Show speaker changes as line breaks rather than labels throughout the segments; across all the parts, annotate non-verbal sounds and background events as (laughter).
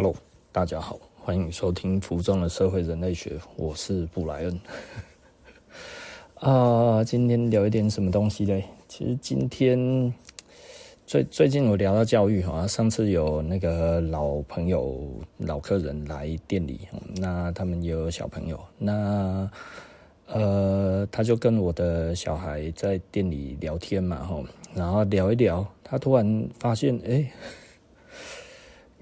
Hello，大家好，欢迎收听《浮中的社会人类学》，我是布莱恩。(laughs) 啊，今天聊一点什么东西嘞？其实今天最最近我聊到教育哈，上次有那个老朋友、老客人来店里，那他们也有小朋友，那呃，他就跟我的小孩在店里聊天嘛，哈，然后聊一聊，他突然发现，哎、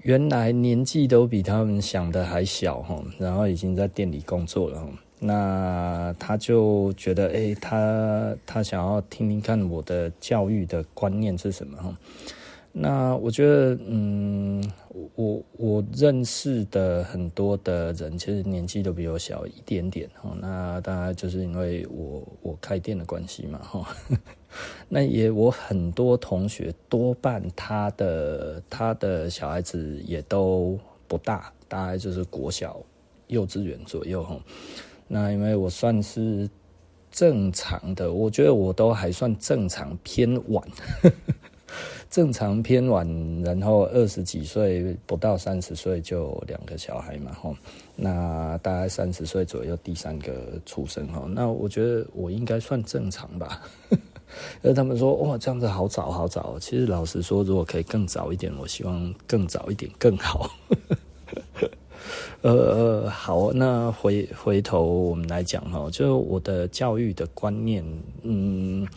原来年纪都比他们想的还小哈，然后已经在店里工作了。那他就觉得，哎，他他想要听听看我的教育的观念是什么哈。那我觉得，嗯，我我认识的很多的人，其实年纪都比我小一点点哈。那大概就是因为我我开店的关系嘛哈。那也我很多同学，多半他的他的小孩子也都不大，大概就是国小、幼稚园左右哈。那因为我算是正常的，我觉得我都还算正常偏晚。(laughs) 正常偏晚，然后二十几岁不到三十岁就两个小孩嘛，吼，那大概三十岁左右第三个出生，哈，那我觉得我应该算正常吧。而他们说哇，这样子好早好早。其实老实说，如果可以更早一点，我希望更早一点更好。(laughs) 呃，好，那回回头我们来讲哈，就是我的教育的观念，嗯。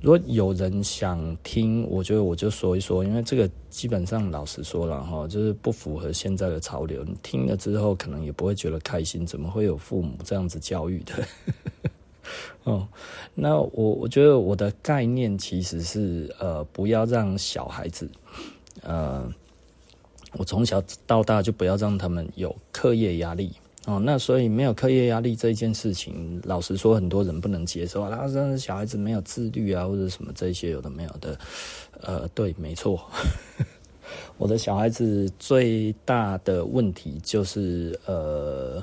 如果有人想听，我觉得我就说一说，因为这个基本上老实说了哈，就是不符合现在的潮流。你听了之后，可能也不会觉得开心。怎么会有父母这样子教育的？哦，那我我觉得我的概念其实是呃，不要让小孩子，呃，我从小到大就不要让他们有课业压力。哦，那所以没有课业压力这一件事情，老实说，很多人不能接受啊。他说小孩子没有自律啊，或者什么这些有的没有的。呃，对，没错。(laughs) 我的小孩子最大的问题就是呃，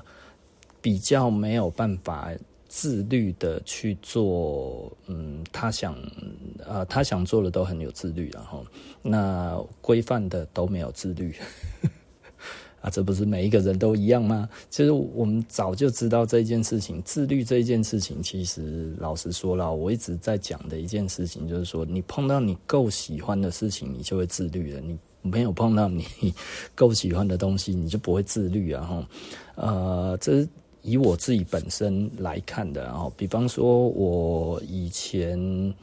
比较没有办法自律的去做，嗯，他想、呃，他想做的都很有自律，然后那规范的都没有自律。(laughs) 啊，这不是每一个人都一样吗？其实我们早就知道这件事情，自律这件事情，其实老实说了，我一直在讲的一件事情，就是说，你碰到你够喜欢的事情，你就会自律了；你没有碰到你 (laughs) 够喜欢的东西，你就不会自律啊。哈，呃，这以我自己本身来看的。哦，比方说，我以前。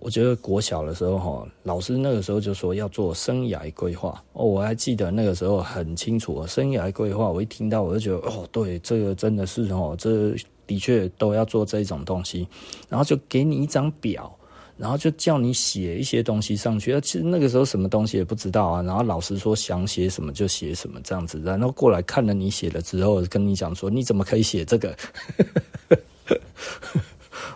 我觉得国小的时候，哈，老师那个时候就说要做生涯规划哦，我还记得那个时候很清楚。生涯规划，我一听到我就觉得，哦，对，这个真的是哦，这的确都要做这种东西。然后就给你一张表，然后就叫你写一些东西上去。其实那个时候什么东西也不知道啊。然后老师说想写什么就写什么这样子，然后过来看了你写了之后，跟你讲说你怎么可以写这个？(laughs)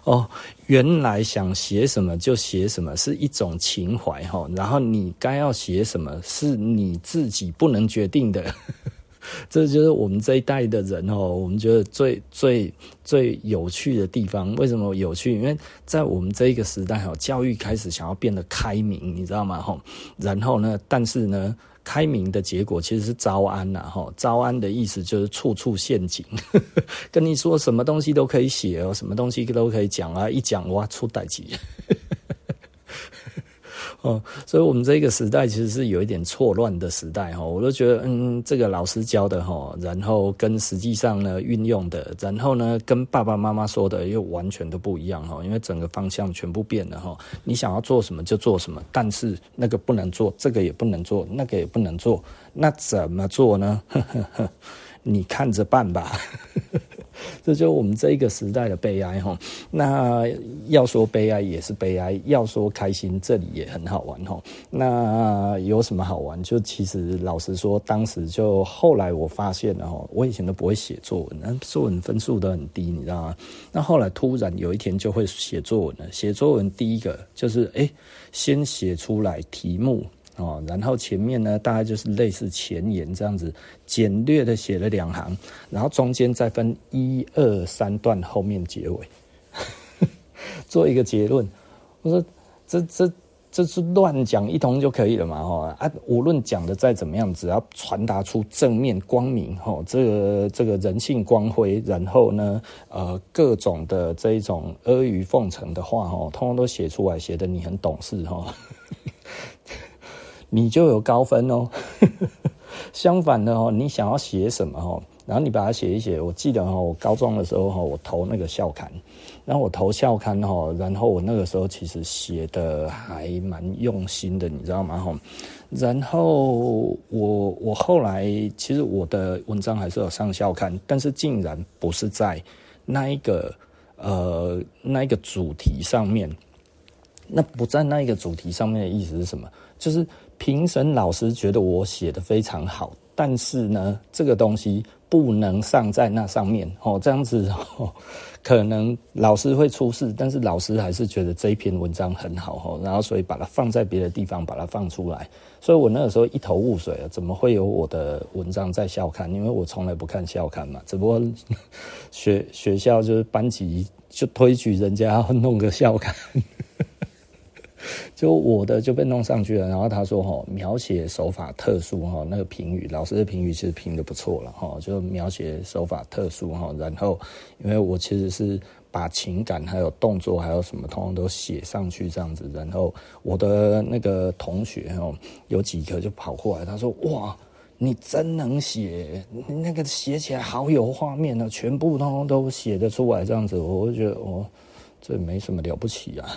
哦，原来想写什么就写什么是一种情怀哈，然后你该要写什么是你自己不能决定的，这就是我们这一代的人哦，我们觉得最最最有趣的地方。为什么有趣？因为在我们这一个时代哈，教育开始想要变得开明，你知道吗？哈，然后呢，但是呢。开明的结果其实是招安呐，哈，招安的意思就是处处陷阱，(laughs) 跟你说什么东西都可以写哦，什么东西都可以讲啊，一讲哇出代志。(laughs) 哦，所以我们这个时代其实是有一点错乱的时代哈，我都觉得，嗯，这个老师教的哈，然后跟实际上呢运用的，然后呢跟爸爸妈妈说的又完全都不一样哈，因为整个方向全部变了哈，你想要做什么就做什么，但是那个不能做，这个也不能做，那个也不能做，那怎么做呢？呵呵呵，你看着办吧。呵呵这就是我们这一个时代的悲哀哈。那要说悲哀也是悲哀，要说开心，这里也很好玩哈。那有什么好玩？就其实老实说，当时就后来我发现了哈，我以前都不会写作文，那作文分数都很低，你知道吗？那后来突然有一天就会写作文了。写作文第一个就是哎，先写出来题目。哦，然后前面呢，大概就是类似前言这样子，简略的写了两行，然后中间再分一二三段，后面结尾，(laughs) 做一个结论。我说这这这是乱讲一通就可以了嘛，哈啊，无论讲的再怎么样，只要传达出正面光明，哈，这个这个人性光辉，然后呢，呃，各种的这一种阿谀奉承的话，哈，通通都写出来，写的你很懂事，哈，你就有高分哦。(laughs) 相反的哦，你想要写什么哈，然后你把它写一写。我记得哈，我高中的时候哈，我投那个校刊。然后我投校刊哈，然后我那个时候其实写的还蛮用心的，你知道吗？哈，然后我我后来其实我的文章还是有上校刊，但是竟然不是在那一个呃那一个主题上面。那不在那一个主题上面的意思是什么？就是评审老师觉得我写的非常好，但是呢，这个东西不能上在那上面哦，这样子 (laughs) 哦。可能老师会出事，但是老师还是觉得这一篇文章很好哦，然后所以把它放在别的地方，把它放出来。所以我那个时候一头雾水啊，怎么会有我的文章在校刊？因为我从来不看校刊嘛，只不过 (laughs) 学学校就是班级就推举人家要弄个校刊。就我的就被弄上去了，然后他说哈，描写手法特殊哈，那个评语老师的评语其实评得不错了哈，就描写手法特殊哈，然后因为我其实是把情感还有动作还有什么通通都写上去这样子，然后我的那个同学哈，有几个就跑过来，他说哇，你真能写，那个写起来好有画面啊，全部通通都写得出来这样子，我就觉得哦，这没什么了不起啊。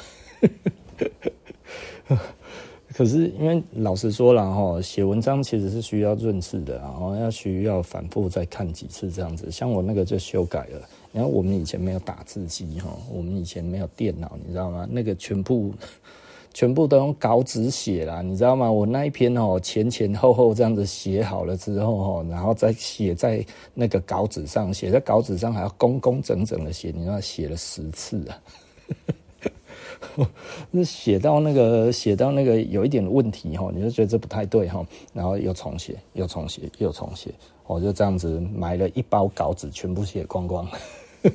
(laughs) 可是，因为老实说了哈，写文章其实是需要润饰的，然后要需要反复再看几次这样子。像我那个就修改了，然后我们以前没有打字机哈，我们以前没有电脑，你知道吗？那个全部 (laughs) 全部都用稿纸写啦，你知道吗？我那一篇哦，前前后后这样子写好了之后哈，然后再写在那个稿纸上，写在稿纸上还要工工整整的写，你知道写了十次啊。(laughs) 那写到那个写到那个有一点问题哈，你就觉得这不太对哈，然后又重写，又重写，又重写，我就这样子买了一包稿纸，全部写光光，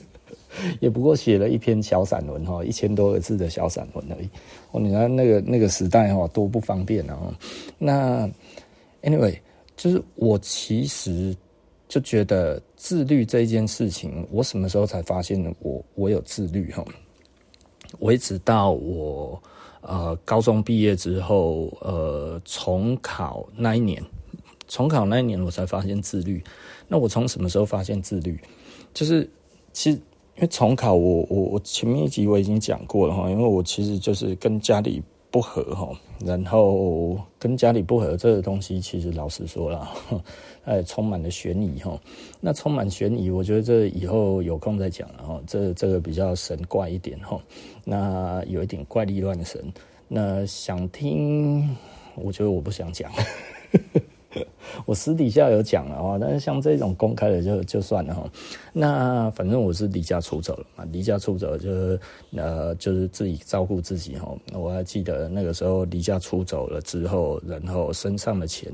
(laughs) 也不过写了一篇小散文哈，一千多个字的小散文而已。哦，你看那个那个时代哈，多不方便啊。那 anyway，就是我其实就觉得自律这一件事情，我什么时候才发现我我有自律哈？我一直到我呃高中毕业之后，呃重考那一年，重考那一年我才发现自律。那我从什么时候发现自律？就是其实因为重考我，我我前面一集我已经讲过了哈，因为我其实就是跟家里。不合哈，然后跟家里不合这个东西，其实老实说了，哎，充满了悬疑哈。那充满悬疑，我觉得这以后有空再讲了哈。这这个比较神怪一点哈，那有一点怪力乱神。那想听，我觉得我不想讲。(laughs) 我私底下有讲了哈，但是像这种公开的就就算了哈。那反正我是离家出走了嘛，离家出走就是呃就是自己照顾自己哈。我还记得那个时候离家出走了之后，然后身上的钱，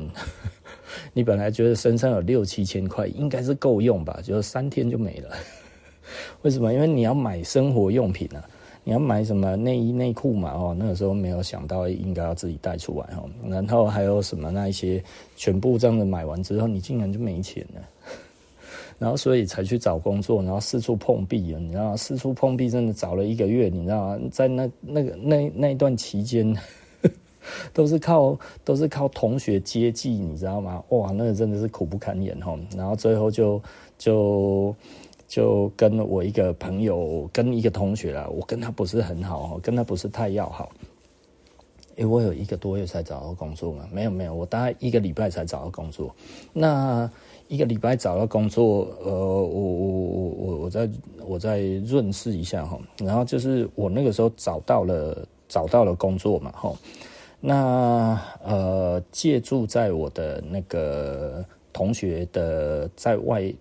你本来觉得身上有六七千块应该是够用吧，就三天就没了。(laughs) 为什么？因为你要买生活用品啊。你要买什么内衣内裤嘛？哦，那个时候没有想到应该要自己带出来哦。然后还有什么那一些全部这样子买完之后，你竟然就没钱了。然后所以才去找工作，然后四处碰壁了。你知道？四处碰壁真的找了一个月，你知道？在那那个那那一段期间，(laughs) 都是靠都是靠同学接济，你知道吗？哇，那个真的是苦不堪言哈。然后最后就就。就跟我一个朋友，跟一个同学啦，我跟他不是很好，跟他不是太要好。因为我有一个多月才找到工作嘛，没有没有，我大概一个礼拜才找到工作。那一个礼拜找到工作，呃，我我我我我再我再润饰一下哈。然后就是我那个时候找到了找到了工作嘛，哈。那呃，借住在我的那个同学的在外。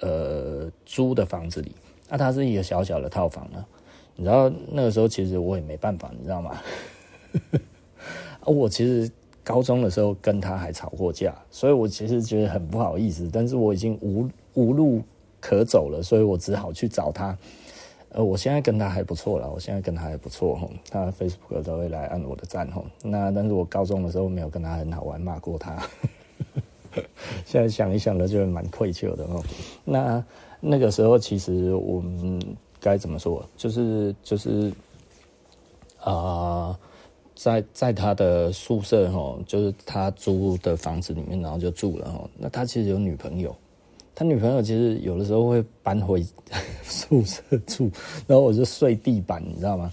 呃，租的房子里，那、啊、它是一个小小的套房呢。你知道那个时候其实我也没办法，你知道吗？(laughs) 我其实高中的时候跟他还吵过架，所以我其实觉得很不好意思。但是我已经无无路可走了，所以我只好去找他。呃，我现在跟他还不错啦，我现在跟他还不错哈，他 Facebook 都会来按我的赞哈。那但是我高中的时候没有跟他很好玩，骂过他。(laughs) 现在想一想呢，就蛮愧疚的哦。那那个时候其实我们该怎么说？就是就是啊。在在他的宿舍哈，就是他租的房子里面，然后就住了哈。那他其实有女朋友，他女朋友其实有的时候会搬回 (laughs) 宿舍住，然后我就睡地板，你知道吗？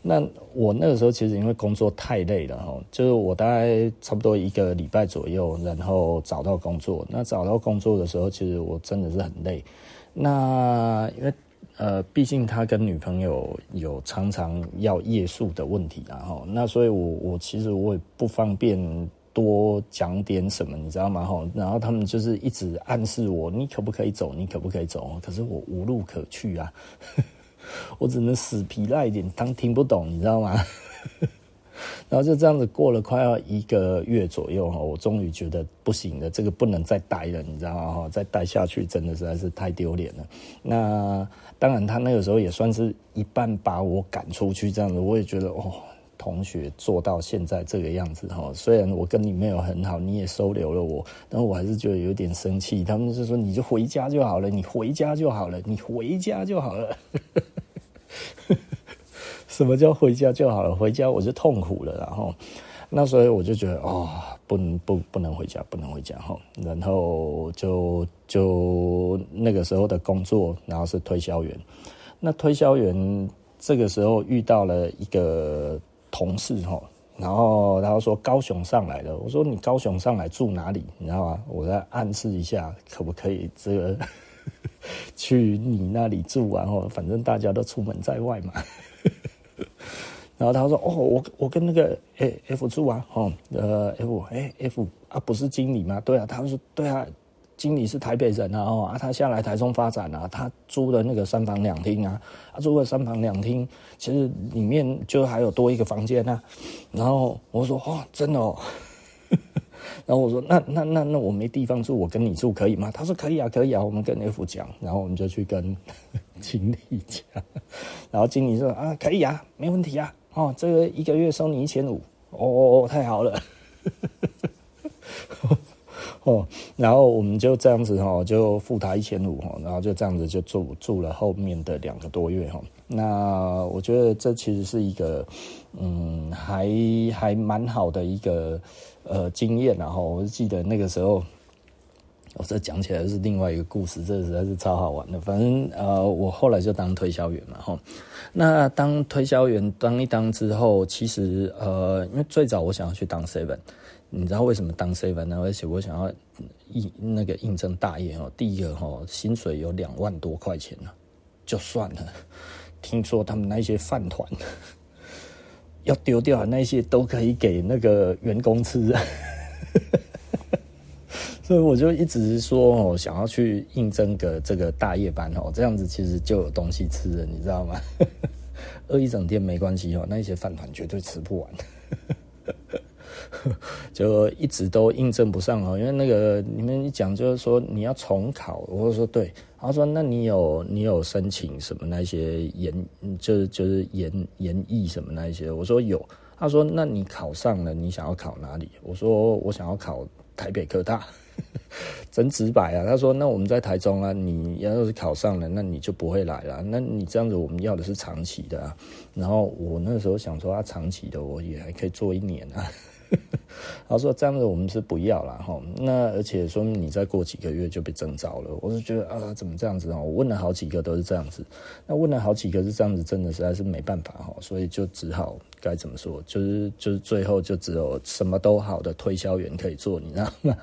那我那个时候其实因为工作太累了哈，就是我大概差不多一个礼拜左右，然后找到工作。那找到工作的时候，其实我真的是很累。那因为。呃，毕竟他跟女朋友有常常要夜宿的问题啊，哈，那所以我我其实我也不方便多讲点什么，你知道吗？哈，然后他们就是一直暗示我，你可不可以走？你可不可以走？可是我无路可去啊，(laughs) 我只能死皮赖脸当听不懂，你知道吗？(laughs) 然后就这样子过了快要一个月左右哈，我终于觉得不行了，这个不能再待了，你知道吗？再待下去真的实在是太丢脸了。那当然，他那个时候也算是一半把我赶出去，这样子我也觉得哦，同学做到现在这个样子哈，虽然我跟你没有很好，你也收留了我，但我还是觉得有点生气。他们是说你就回家就好了，你回家就好了，你回家就好了。(laughs) 什么叫回家就好了？回家我就痛苦了，然后那所以我就觉得哦，不能不不能回家，不能回家哈。然后就就那个时候的工作，然后是推销员。那推销员这个时候遇到了一个同事哈，然后然后说高雄上来了。我说你高雄上来住哪里？你知道吗？我在暗示一下，可不可以这个 (laughs) 去你那里住啊？然后反正大家都出门在外嘛。(laughs) 然后他说：“哦，我我跟那个 A F 住啊，哦，呃 F 哎 F 啊，不是经理吗？对啊，他说对啊，经理是台北人啊，哦啊，他下来台中发展啊，他租的那个三房两厅啊，他租的三房两厅，其实里面就还有多一个房间啊。然后我说哦，真的哦。(laughs) ”然后我说：“那那那那我没地方住，我跟你住可以吗？”他说：“可以啊，可以啊，我们跟 F 讲。”然后我们就去跟 (laughs) 经理讲，然后经理说：“啊，可以啊，没问题啊，哦，这个一个月收你一千五，哦哦哦，太好了。(laughs) ”哦，然后我们就这样子哈，就付他一千五哈，然后就这样子就住住了后面的两个多月哈。那我觉得这其实是一个嗯，还还蛮好的一个。呃，经验，然后我就记得那个时候，我这讲起来是另外一个故事，这实在是超好玩的。反正呃，我后来就当推销员嘛，哈。那当推销员当一当之后，其实呃，因为最早我想要去当 seven，你知道为什么当 seven 呢？而且我想要应那个应征大业哦，第一个哦，薪水有两万多块钱呢，就算了。听说他们那些饭团。要丢掉那些都可以给那个员工吃，(laughs) 所以我就一直说哦，想要去应征个这个大夜班哦，这样子其实就有东西吃了，你知道吗？(laughs) 饿一整天没关系哦，那些饭团绝对吃不完。(laughs) 就一直都印证不上哦，因为那个你们一讲就是说你要重考，我说对，他说那你有你有申请什么那些研，就是就是研研艺什么那些，我说有，他说那你考上了，你想要考哪里？我说我想要考台北科大，(laughs) 真直白啊。他说那我们在台中啊，你要是考上了，那你就不会来了，那你这样子我们要的是长期的啊。然后我那时候想说啊，长期的我也还可以做一年啊。(laughs) 他说：“这样子我们是不要了哈。那而且说明你再过几个月就被征召了。我是觉得啊，怎么这样子啊？我问了好几个都是这样子。那问了好几个是这样子，真的实在是没办法哈。所以就只好该怎么说，就是就是最后就只有什么都好的推销员可以做，你知道吗？”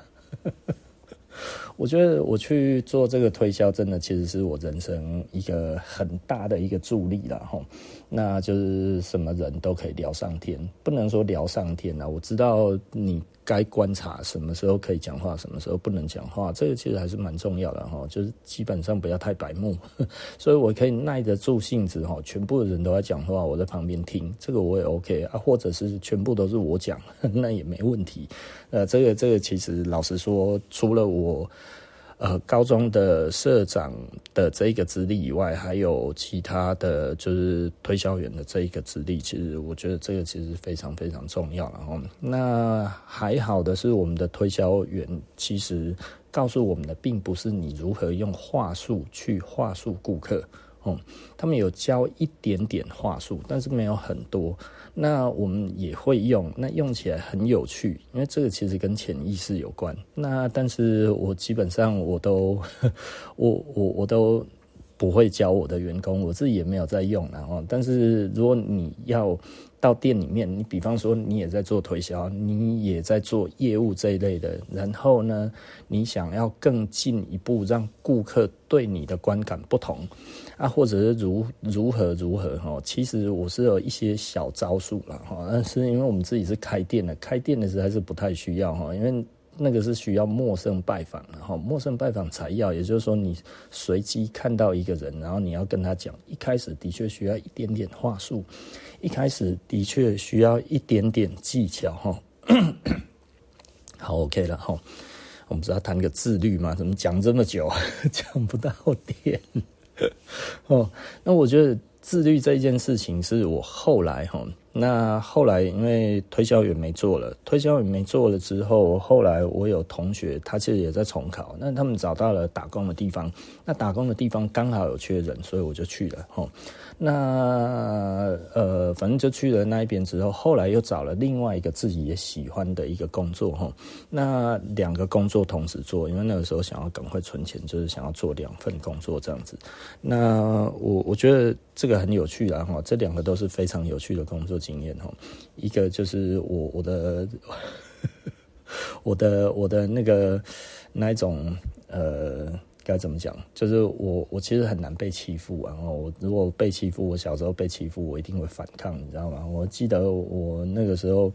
(laughs) 我觉得我去做这个推销，真的其实是我人生一个很大的一个助力了哈。那就是什么人都可以聊上天，不能说聊上天啊。我知道你。该观察什么时候可以讲话，什么时候不能讲话，这个其实还是蛮重要的哈。就是基本上不要太白目，(laughs) 所以我可以耐得住性子哈。全部的人都在讲话，我在旁边听，这个我也 OK 啊。或者是全部都是我讲，(laughs) 那也没问题。呃，这个这个其实老实说，除了我呃高中的社长的这一个资历以外，还有其他的就是推销员的这一个资历，其实我觉得这个其实非常非常重要了哈。那还好的是，我们的推销员其实告诉我们的，并不是你如何用话术去话术顾客。哦，他们有教一点点话术，但是没有很多。那我们也会用，那用起来很有趣，因为这个其实跟潜意识有关。那但是我基本上我都，(laughs) 我我我都不会教我的员工，我自己也没有在用。然后，但是如果你要。到店里面，你比方说你也在做推销，你也在做业务这一类的，然后呢，你想要更进一步让顾客对你的观感不同啊，或者是如如何如何哈，其实我是有一些小招数了哈，但是因为我们自己是开店的，开店的时候还是不太需要哈，因为。那个是需要陌生拜访，然后陌生拜访才要，也就是说你随机看到一个人，然后你要跟他讲，一开始的确需要一点点话术，一开始的确需要一点点技巧，哈。(coughs) 好，OK 了，哈。我们只要谈个自律嘛，怎么讲这么久，(laughs) 讲不到点。(laughs) 哦，那我觉得自律这一件事情是我后来哈。那后来因为推销员没做了，推销员没做了之后，后来我有同学他其实也在重考，那他们找到了打工的地方，那打工的地方刚好有缺人，所以我就去了哦。那呃，反正就去了那一边之后，后来又找了另外一个自己也喜欢的一个工作齁。那两个工作同时做，因为那个时候想要赶快存钱，就是想要做两份工作这样子。那我我觉得这个很有趣啦齁，这两个都是非常有趣的工作。经验哈，一个就是我我的 (laughs) 我的我的那个那一种呃该怎么讲？就是我我其实很难被欺负，然后我如果被欺负，我小时候被欺负，我一定会反抗，你知道吗？我记得我那个时候。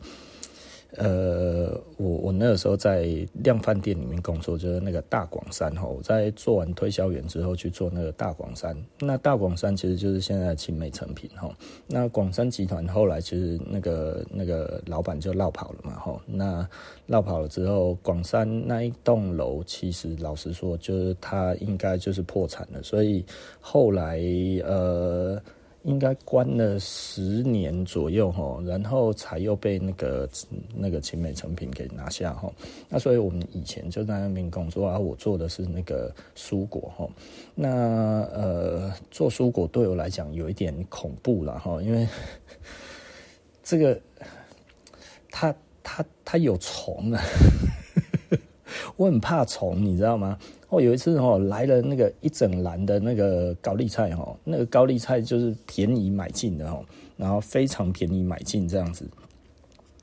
呃，我我那个时候在量贩店里面工作，就是那个大广山哈。我在做完推销员之后去做那个大广山，那大广山其实就是现在的勤美成品哈。那广山集团后来其实那个那个老板就落跑了嘛哈。那落跑了之后，广山那一栋楼其实老实说，就是它应该就是破产了，所以后来呃。应该关了十年左右哈，然后才又被那个那个勤美成品给拿下哈。那所以我们以前就在那边工作啊，我做的是那个蔬果哈。那呃，做蔬果对我来讲有一点恐怖了哈，因为这个它它它有虫啊，我很怕虫，你知道吗？哦，有一次哦，来了那个一整篮的那个高丽菜哈，那个高丽菜就是便宜买进的哦，然后非常便宜买进这样子，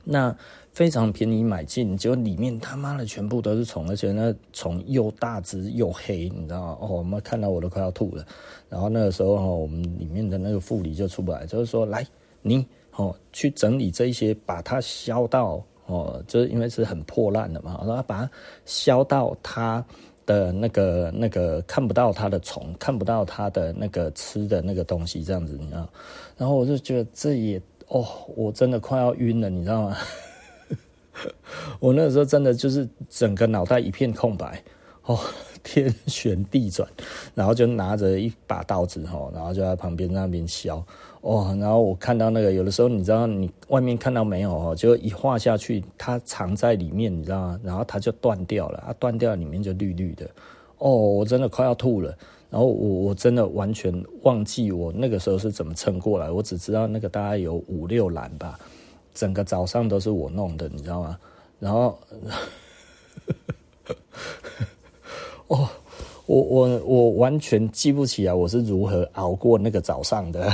那非常便宜买进，结果里面他妈的全部都是虫，而且那虫又大只又黑，你知道吗？哦，我们看到我都快要吐了。然后那个时候哦，我们里面的那个副理就出不来，就是说来你哦去整理这一些，把它销到哦，就是因为是很破烂的嘛，然后把它削到它。的那个那个看不到它的虫，看不到它的那个吃的那个东西，这样子，你知道？然后我就觉得这也哦，我真的快要晕了，你知道吗？(laughs) 我那个时候真的就是整个脑袋一片空白，哦，天旋地转，然后就拿着一把刀子哈，然后就在旁边那边削。哦，然后我看到那个，有的时候你知道，你外面看到没有哦，就一画下去，它藏在里面，你知道吗？然后它就断掉了，它断掉里面就绿绿的。哦，我真的快要吐了。然后我我真的完全忘记我那个时候是怎么撑过来，我只知道那个大概有五六篮吧，整个早上都是我弄的，你知道吗？然后，(laughs) 哦，我我我完全记不起来我是如何熬过那个早上的。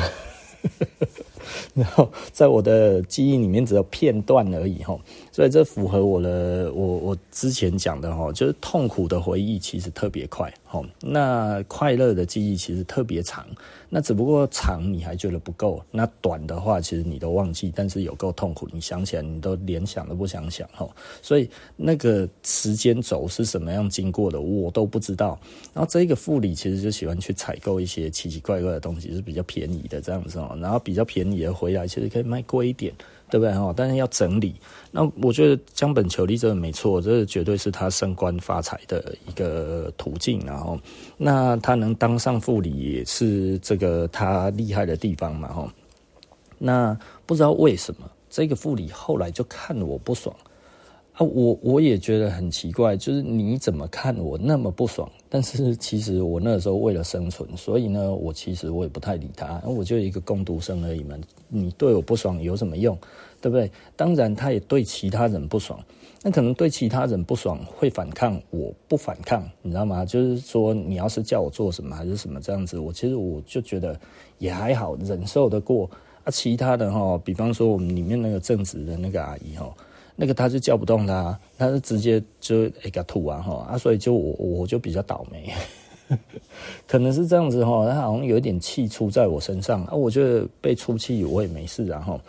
(laughs) 然后在我的记忆里面只有片段而已哈，所以这符合我的我我之前讲的哈，就是痛苦的回忆其实特别快。哈，那快乐的记忆其实特别长。那只不过长你还觉得不够，那短的话其实你都忘记，但是有够痛苦，你想起来你都连想都不想想哈。所以那个时间轴是什么样经过的，我都不知道。然后这个副理其实就喜欢去采购一些奇奇怪怪的东西，是比较便宜的这样子哦。然后比较便宜的回来，其实可以卖贵一点。对不对哈？但是要整理。那我觉得江本求利这个没错，这绝对是他升官发财的一个途径。然后，那他能当上副理也是这个他厉害的地方嘛哈。那不知道为什么这个副理后来就看我不爽。啊，我我也觉得很奇怪，就是你怎么看我那么不爽？但是其实我那时候为了生存，所以呢，我其实我也不太理他，我就一个工读生而已嘛。你对我不爽有什么用？对不对？当然，他也对其他人不爽，那可能对其他人不爽会反抗，我不反抗，你知道吗？就是说，你要是叫我做什么还是什么这样子，我其实我就觉得也还好，忍受得过。啊，其他的哈，比方说我们里面那个正职的那个阿姨哈。那个他就叫不动他，他是直接就一个吐完哈啊，所以就我我就比较倒霉，(laughs) 可能是这样子哈，他好像有一点气出在我身上啊，我觉得被出气我也没事然后，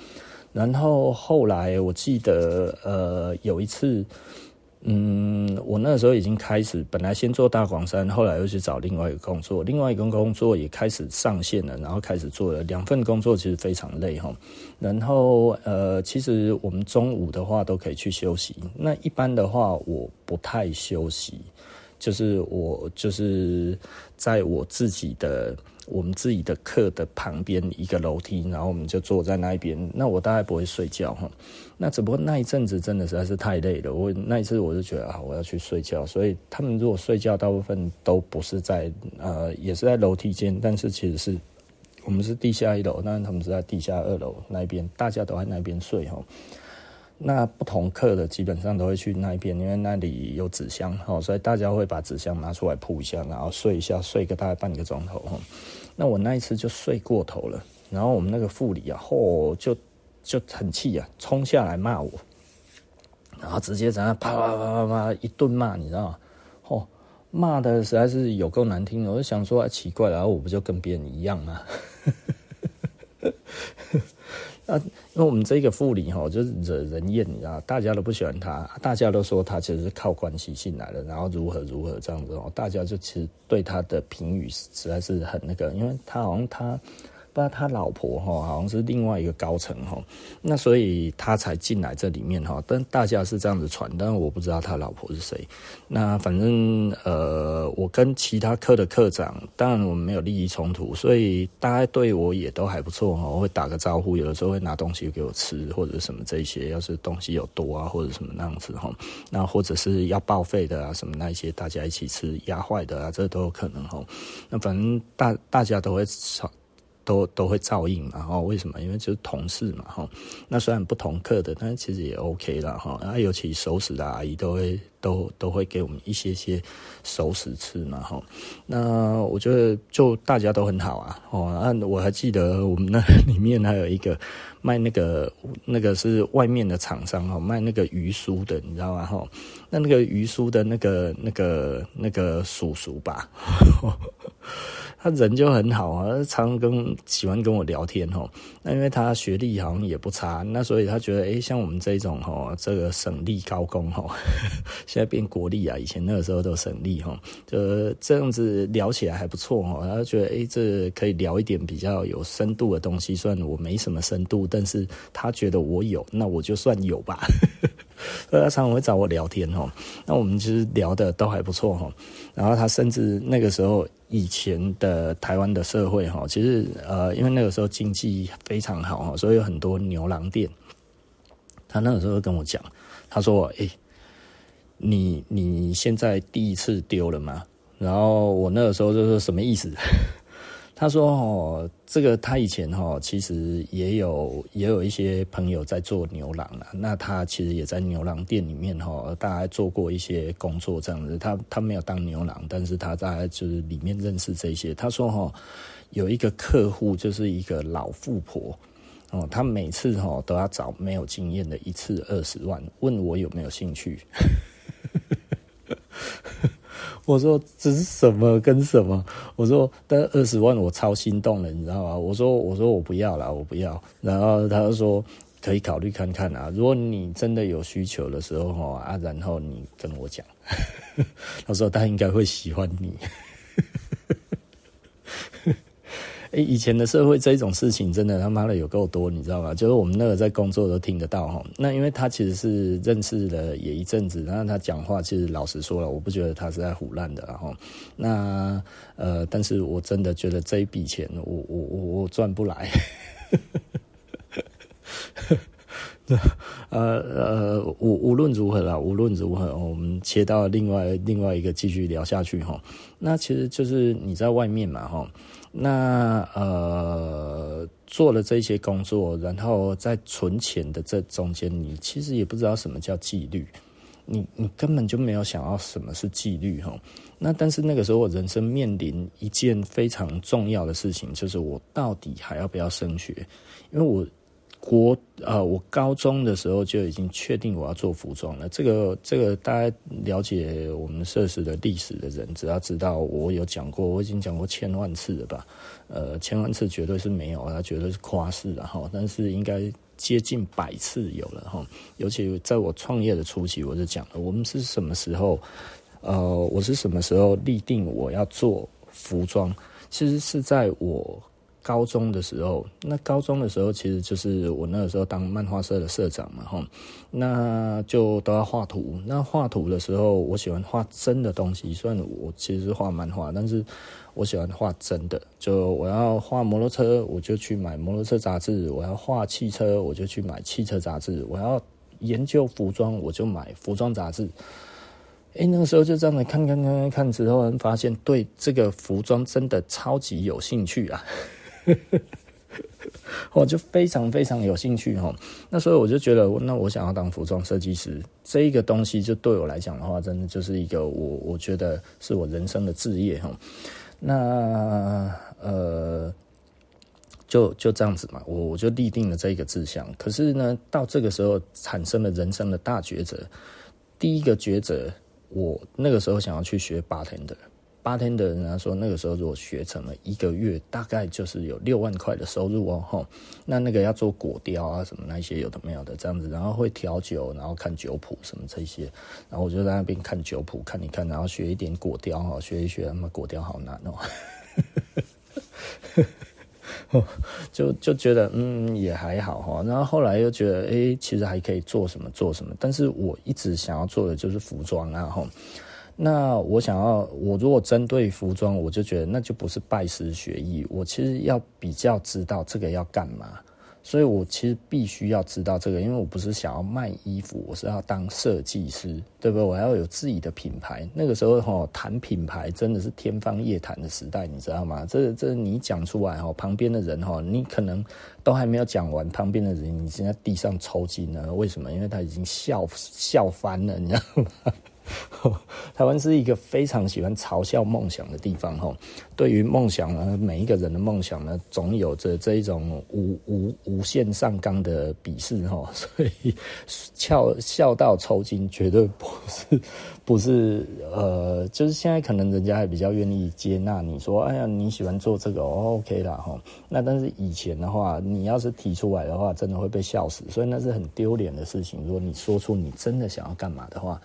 然后后来我记得呃有一次。嗯，我那时候已经开始，本来先做大广山，后来又去找另外一个工作，另外一个工作也开始上线了，然后开始做了两份工作，其实非常累哈。然后呃，其实我们中午的话都可以去休息，那一般的话我不太休息，就是我就是在我自己的。我们自己的课的旁边一个楼梯，然后我们就坐在那一边。那我大概不会睡觉哈。那只不过那一阵子真的实在是太累了。我那一次我就觉得啊，我要去睡觉。所以他们如果睡觉，大部分都不是在呃，也是在楼梯间，但是其实是我们是地下一楼，但是他们是在地下二楼那一边，大家都在那边睡哈。那不同课的基本上都会去那一边，因为那里有纸箱，所以大家会把纸箱拿出来铺一下，然后睡一下，睡个大概半个钟头。那我那一次就睡过头了，然后我们那个副理啊，嚯，就就很气啊，冲下来骂我，然后直接在那啪啪啪啪啪一顿骂，你知道吗？嚯，骂的实在是有够难听的，我就想说，奇怪，然后我不就跟别人一样吗？(laughs) 啊，因为我们这个副理哈，就是惹人厌，你知道，大家都不喜欢他，大家都说他其实是靠关系进来的，然后如何如何这样子哦，大家就其实对他的评语实在是很那个，因为他好像他。不知道他老婆哈，好像是另外一个高层哈，那所以他才进来这里面哈。但大家是这样子传，但是我不知道他老婆是谁。那反正呃，我跟其他科的科长，当然我们没有利益冲突，所以大家对我也都还不错哈。我会打个招呼，有的时候会拿东西给我吃或者什么这些。要是东西有多啊，或者什么那样子哈，那或者是要报废的啊什么那些，大家一起吃压坏的啊，这都有可能哈。那反正大大家都会。都都会照应嘛，哈，为什么？因为就是同事嘛，哈。那虽然不同课的，但是其实也 OK 啦，哈。啊，尤其熟食的阿姨都会都都会给我们一些些熟食吃嘛，哈。那我觉得就大家都很好啊，哦。那我还记得我们那里面还有一个卖那个那个是外面的厂商哈，卖那个鱼酥的，你知道吗？哈。那那个鱼酥的那个那个那个叔叔吧。他人就很好啊，常跟喜欢跟我聊天哦。那因为他学历好像也不差，那所以他觉得，哎、像我们这种哦，这个省立高工哦，(laughs) 现在变国立啊，以前那个时候都省立哦，就这样子聊起来还不错吼。他觉得，哎、这可以聊一点比较有深度的东西。虽然我没什么深度，但是他觉得我有，那我就算有吧。所以他常常会找我聊天吼。那我们其实聊的都还不错吼。然后他甚至那个时候。以前的台湾的社会哈，其实呃，因为那个时候经济非常好哈，所以有很多牛郎店。他那个时候跟我讲，他说：“哎、你你现在第一次丢了吗？”然后我那个时候就说：“什么意思？”他说：“哦，这个他以前哈，其实也有也有一些朋友在做牛郎啊。那他其实也在牛郎店里面哈，大概做过一些工作这样子。他他没有当牛郎，但是他大概就是里面认识这些。他说哈，有一个客户就是一个老富婆哦，他每次哈都要找没有经验的，一次二十万，问我有没有兴趣。(laughs) ”我说这是什么跟什么？我说但二十万我超心动了，你知道吗？我说我说我不要了，我不要。然后他就说可以考虑看看啊，如果你真的有需求的时候哈啊，然后你跟我讲。(laughs) 他说他应该会喜欢你。欸，以前的社会这种事情真的他妈的有够多，你知道吗？就是我们那个在工作都听得到哈。那因为他其实是认识了也一阵子，然后他讲话其实老实说了，我不觉得他是在唬烂的哈。那呃，但是我真的觉得这一笔钱我我我我赚不来。(laughs) 呃呃，无无论如何啦，无论如何，我们切到另外另外一个继续聊下去哈。那其实就是你在外面嘛哈，那呃做了这些工作，然后在存钱的这中间，你其实也不知道什么叫纪律，你你根本就没有想要什么是纪律哈。那但是那个时候我人生面临一件非常重要的事情，就是我到底还要不要升学，因为我。国呃，我高中的时候就已经确定我要做服装了。这个这个，大家了解我们设施的历史的人，只要知道我有讲过，我已经讲过千万次了吧？呃，千万次绝对是没有，它绝对是夸饰的哈。但是应该接近百次有了哈。尤其在我创业的初期，我就讲了，我们是什么时候？呃，我是什么时候立定我要做服装？其实是在我。高中的时候，那高中的时候其实就是我那个时候当漫画社的社长嘛，哈，那就都要画图。那画图的时候，我喜欢画真的东西。虽然我其实是画漫画，但是我喜欢画真的。就我要画摩托车，我就去买摩托车杂志；我要画汽车，我就去买汽车杂志；我要研究服装，我就买服装杂志。哎，那个时候就这样子看看看看看之后，发现对这个服装真的超级有兴趣啊。我 (laughs) 就非常非常有兴趣哈，那所以我就觉得，那我想要当服装设计师，这一个东西就对我来讲的话，真的就是一个我我觉得是我人生的志业哈。那呃，就就这样子嘛，我我就立定了这一个志向。可是呢，到这个时候产生了人生的大抉择。第一个抉择，我那个时候想要去学 bartender。八天的人家说，那个时候如果学成了，一个月大概就是有六万块的收入哦。吼，那那个要做果雕啊，什么那些有的没有的这样子，然后会调酒，然后看酒谱什么这些，然后我就在那边看酒谱，看一看，然后学一点果雕哈，学一学，他妈果雕好难哦，(laughs) 就就觉得嗯也还好哈，然后后来又觉得哎、其实还可以做什么做什么，但是我一直想要做的就是服装啊，吼。那我想要，我如果针对服装，我就觉得那就不是拜师学艺。我其实要比较知道这个要干嘛，所以我其实必须要知道这个，因为我不是想要卖衣服，我是要当设计师，对不对？我要有自己的品牌。那个时候哈，谈品牌真的是天方夜谭的时代，你知道吗？这这你讲出来哈，旁边的人哈，你可能都还没有讲完，旁边的人已经在地上抽筋了。为什么？因为他已经笑笑翻了，你知道吗？(laughs) 台湾是一个非常喜欢嘲笑梦想的地方哈。对于梦想呢，每一个人的梦想呢，总有着这一种无无无限上纲的鄙视哈。(laughs) 所以笑笑到抽筋，绝对不是 (laughs) 不是呃，就是现在可能人家还比较愿意接纳你说，哎呀你喜欢做这个，OK 啦哈。那但是以前的话，你要是提出来的话，真的会被笑死，所以那是很丢脸的事情。如果你说出你真的想要干嘛的话。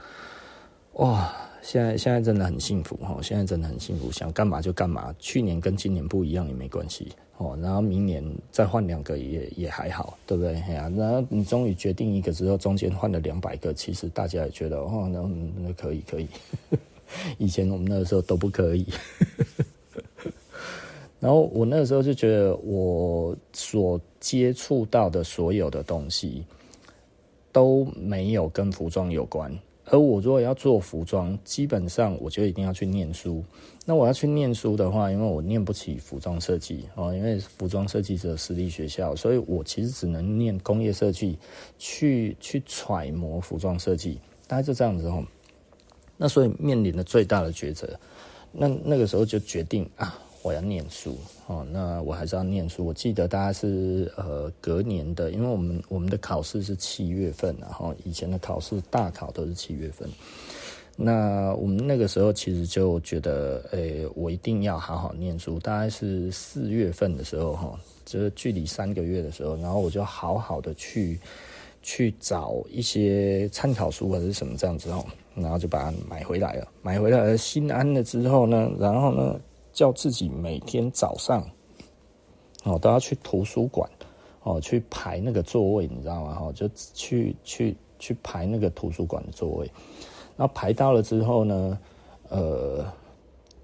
哇，现在现在真的很幸福哈！现在真的很幸福，想干嘛就干嘛。去年跟今年不一样也没关系哦，然后明年再换两个也也还好，对不对？哎呀，然后你终于决定一个之后，中间换了两百个，其实大家也觉得哦，那那可以可以。(laughs) 以前我们那个时候都不可以。(laughs) 然后我那个时候就觉得，我所接触到的所有的东西都没有跟服装有关。而我如果要做服装，基本上我就一定要去念书。那我要去念书的话，因为我念不起服装设计哦，因为服装设计是私立学校，所以我其实只能念工业设计，去去揣摩服装设计，大概就这样子哦。那所以面临的最大的抉择，那那个时候就决定啊。我要念书哦，那我还是要念书。我记得大概是呃隔年的，因为我们我们的考试是七月份，然后以前的考试大考都是七月份。那我们那个时候其实就觉得，诶、我一定要好好念书。大概是四月份的时候，哈，就是距离三个月的时候，然后我就好好的去去找一些参考书或者是什么这样子哦，然后就把它买回来了。买回来了，心安了之后呢，然后呢。叫自己每天早上哦，都要去图书馆哦，去排那个座位，你知道吗？哈，就去去去排那个图书馆的座位，然后排到了之后呢，呃，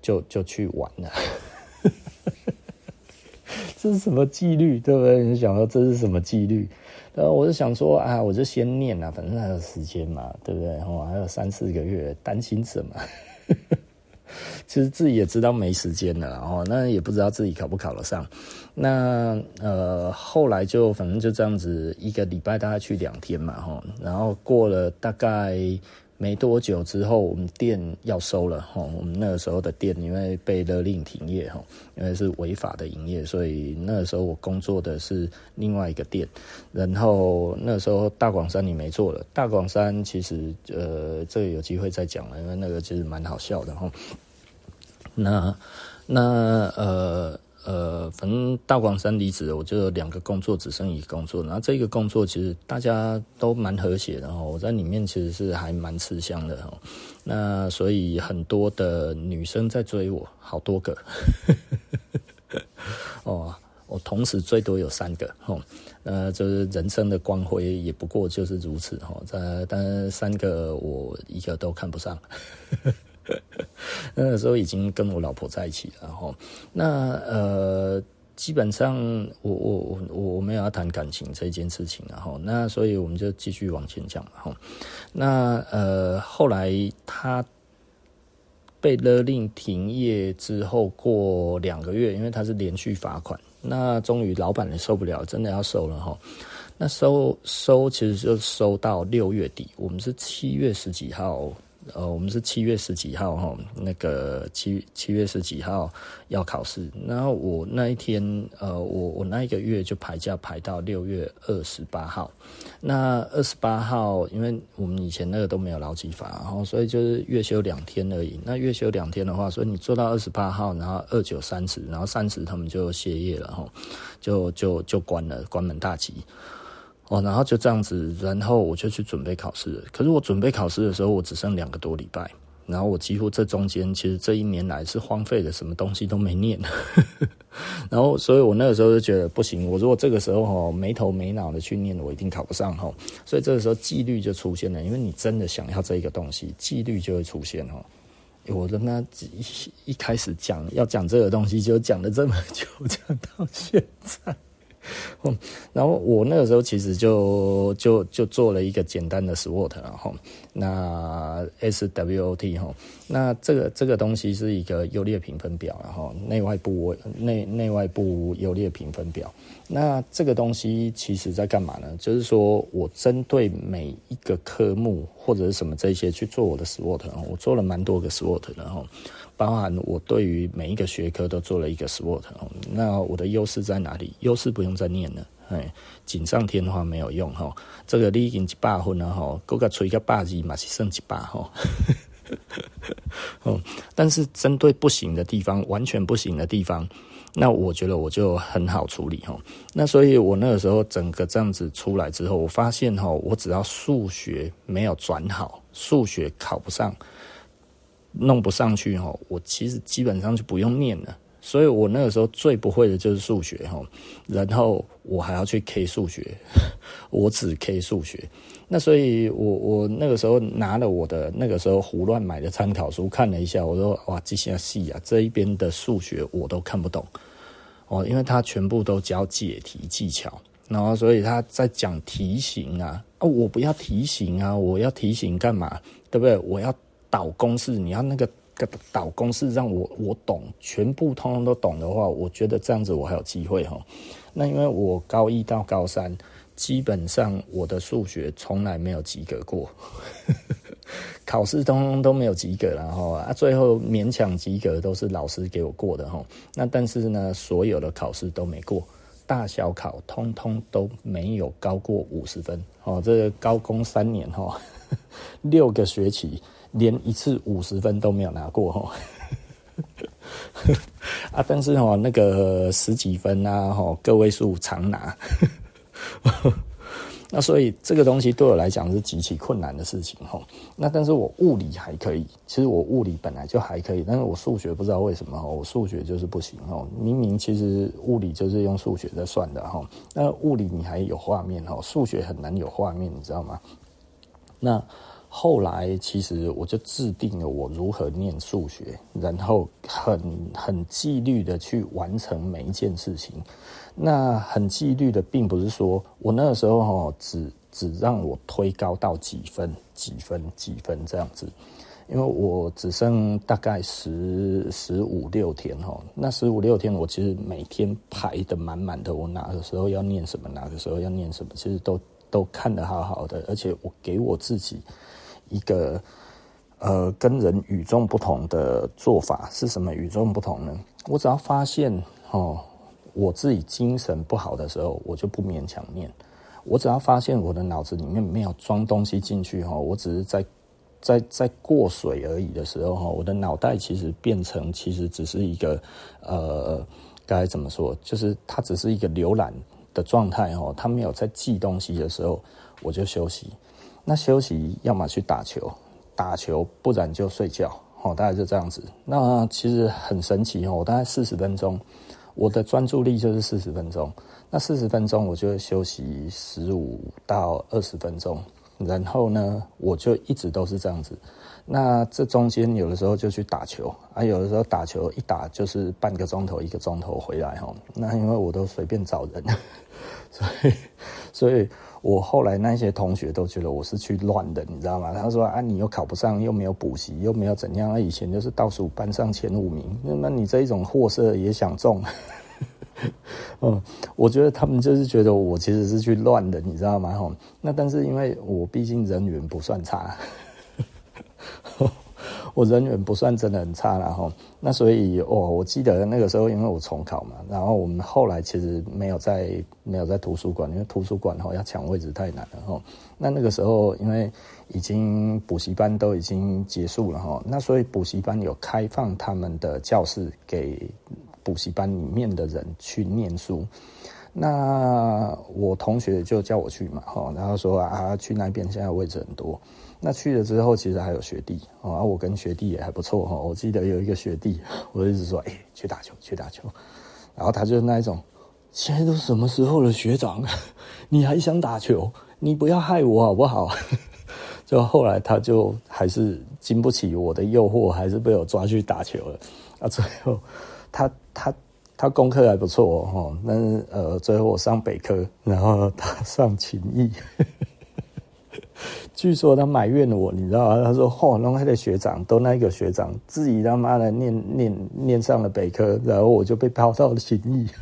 就就去玩了。(laughs) 这是什么纪律，对不对？你想说这是什么纪律？然后我就想说啊，我就先念啊，反正还有时间嘛，对不对？哦，还有三四个月，担心什么？其实自己也知道没时间了，哦，那也不知道自己考不考得上。那呃，后来就反正就这样子，一个礼拜大概去两天嘛，哈，然后过了大概。没多久之后，我们店要收了哈。我们那个时候的店因为被勒令停业哈，因为是违法的营业，所以那个时候我工作的是另外一个店。然后那时候大广山你没做了，大广山其实呃，这个有机会再讲了，因为那个其实蛮好笑的哈。那那呃。呃，反正大广山离职，我就两个工作，只剩一个工作。然后这个工作其实大家都蛮和谐的哈，我在里面其实是还蛮吃香的哈。那所以很多的女生在追我，好多个。(laughs) 哦，我同时最多有三个哈，呃，就是人生的光辉也不过就是如此哈。在但三个我一个都看不上。呵呵 (laughs) 那个时候已经跟我老婆在一起了，哈。那呃，基本上我我我我没有要谈感情这件事情，然后那所以我们就继续往前讲，哈。那呃，后来他被勒令停业之后，过两个月，因为他是连续罚款，那终于老板也受不了，真的要收了，哈。那收收其实就收到六月底，我们是七月十几号。呃，我们是七月十几号哈，那个七七月十几号要考试，然后我那一天，呃，我我那一个月就排假排到六月二十八号。那二十八号，因为我们以前那个都没有劳基法，然后所以就是月休两天而已。那月休两天的话，所以你做到二十八号，然后二九三十，然后三十他们就歇业了哈，就就就关了，关门大吉。哦，然后就这样子，然后我就去准备考试。可是我准备考试的时候，我只剩两个多礼拜，然后我几乎这中间，其实这一年来是荒废的，什么东西都没念。(laughs) 然后，所以我那个时候就觉得不行，我如果这个时候哈没头没脑的去念，我一定考不上哈。所以这个时候纪律就出现了，因为你真的想要这个东西，纪律就会出现哈。我跟他一一开始讲要讲这个东西，就讲了这么久，讲到现在。(laughs) 然后我那个时候其实就就就做了一个简单的 SWOT，然后那 SWOT 哈，那这个这个东西是一个优劣评分表，然后内外部内内外部优劣评分表。那这个东西其实在干嘛呢？就是说我针对每一个科目或者是什么这些去做我的 SWOT，我做了蛮多个 SWOT，然后。包含我对于每一个学科都做了一个 SWOT，那我的优势在哪里？优势不用再念了，哎，锦上添花没有用哈。这个你已经一百分了哈，够个吹个百字嘛是剩一百哈。(laughs) 哦，但是针对不行的地方，完全不行的地方，那我觉得我就很好处理哈。那所以我那个时候整个这样子出来之后，我发现哈，我只要数学没有转好，数学考不上。弄不上去哈，我其实基本上就不用念了。所以我那个时候最不会的就是数学哈，然后我还要去 K 数学，(laughs) 我只 K 数学。那所以我我那个时候拿了我的那个时候胡乱买的参考书看了一下，我说哇，这些细啊，这一边的数学我都看不懂哦，因为它全部都教解题技巧，然后所以他在讲题型啊，啊，我不要题型啊，我要题型干嘛？对不对？我要。导公式，你要那个个导公式让我我懂，全部通通都懂的话，我觉得这样子我还有机会哈。那因为我高一到高三，基本上我的数学从来没有及格过，(laughs) 考试通通都没有及格，然后啊，最后勉强及格都是老师给我过的哈。那但是呢，所有的考试都没过，大小考通通都没有高过五十分哦。这个高工三年哈，六个学期。连一次五十分都没有拿过哈，(laughs) 啊！但是哈，那个十几分啊，哈，个位数常拿。(laughs) 那所以这个东西对我来讲是极其困难的事情哈。那但是我物理还可以，其实我物理本来就还可以，但是我数学不知道为什么，我数学就是不行哈。明明其实物理就是用数学在算的哈，那物理你还有画面哈，数学很难有画面，你知道吗？那。后来，其实我就制定了我如何念数学，然后很很纪律的去完成每一件事情。那很纪律的，并不是说我那个时候哈，只只让我推高到几分、几分、几分这样子，因为我只剩大概十十五六天哈。那十五六天，我其实每天排得满满的，我哪个时候要念什么，哪个时候要念什么，其实都都看得好好的，而且我给我自己。一个呃，跟人与众不同的做法是什么？与众不同呢？我只要发现哦，我自己精神不好的时候，我就不勉强念。我只要发现我的脑子里面没有装东西进去哈，我只是在在在过水而已的时候哈，我的脑袋其实变成其实只是一个呃，该怎么说？就是它只是一个浏览的状态哈，它没有在记东西的时候，我就休息。那休息，要么去打球，打球，不然就睡觉，哦，大概就这样子。那其实很神奇哦，我大概四十分钟，我的专注力就是四十分钟。那四十分钟，我就会休息十五到二十分钟，然后呢，我就一直都是这样子。那这中间有的时候就去打球啊，有的时候打球一打就是半个钟头、一个钟头回来哈。那因为我都随便找人，(laughs) 所以，所以。我后来那些同学都觉得我是去乱的，你知道吗？他说啊，你又考不上，又没有补习，又没有怎样。以前就是倒数班上前五名，那么你这一种货色也想中？(laughs) 嗯，我觉得他们就是觉得我其实是去乱的，你知道吗？那但是因为我毕竟人缘不算差。我人缘不算真的很差啦哈，那所以哦，我记得那个时候因为我重考嘛，然后我们后来其实没有在没有在图书馆，因为图书馆哈要抢位置太难了哈。那那个时候因为已经补习班都已经结束了哈，那所以补习班有开放他们的教室给补习班里面的人去念书。那我同学就叫我去嘛哈，然后说啊去那边现在位置很多。那去了之后，其实还有学弟啊，我跟学弟也还不错哈。我记得有一个学弟，我一直说，哎、去打球，去打球。然后他就那一种，现在都什么时候了，学长，你还想打球？你不要害我好不好？(laughs) 就后来他就还是经不起我的诱惑，还是被我抓去打球了。啊，最后他他他功课还不错哦，但是呃，最后我上北科，然后他上勤益。(laughs) 据说他埋怨我，你知道吗？他说：“嚯，弄他的学长都那个学长自己他妈的念念念上了北科，然后我就被抛到了勤益。” (laughs)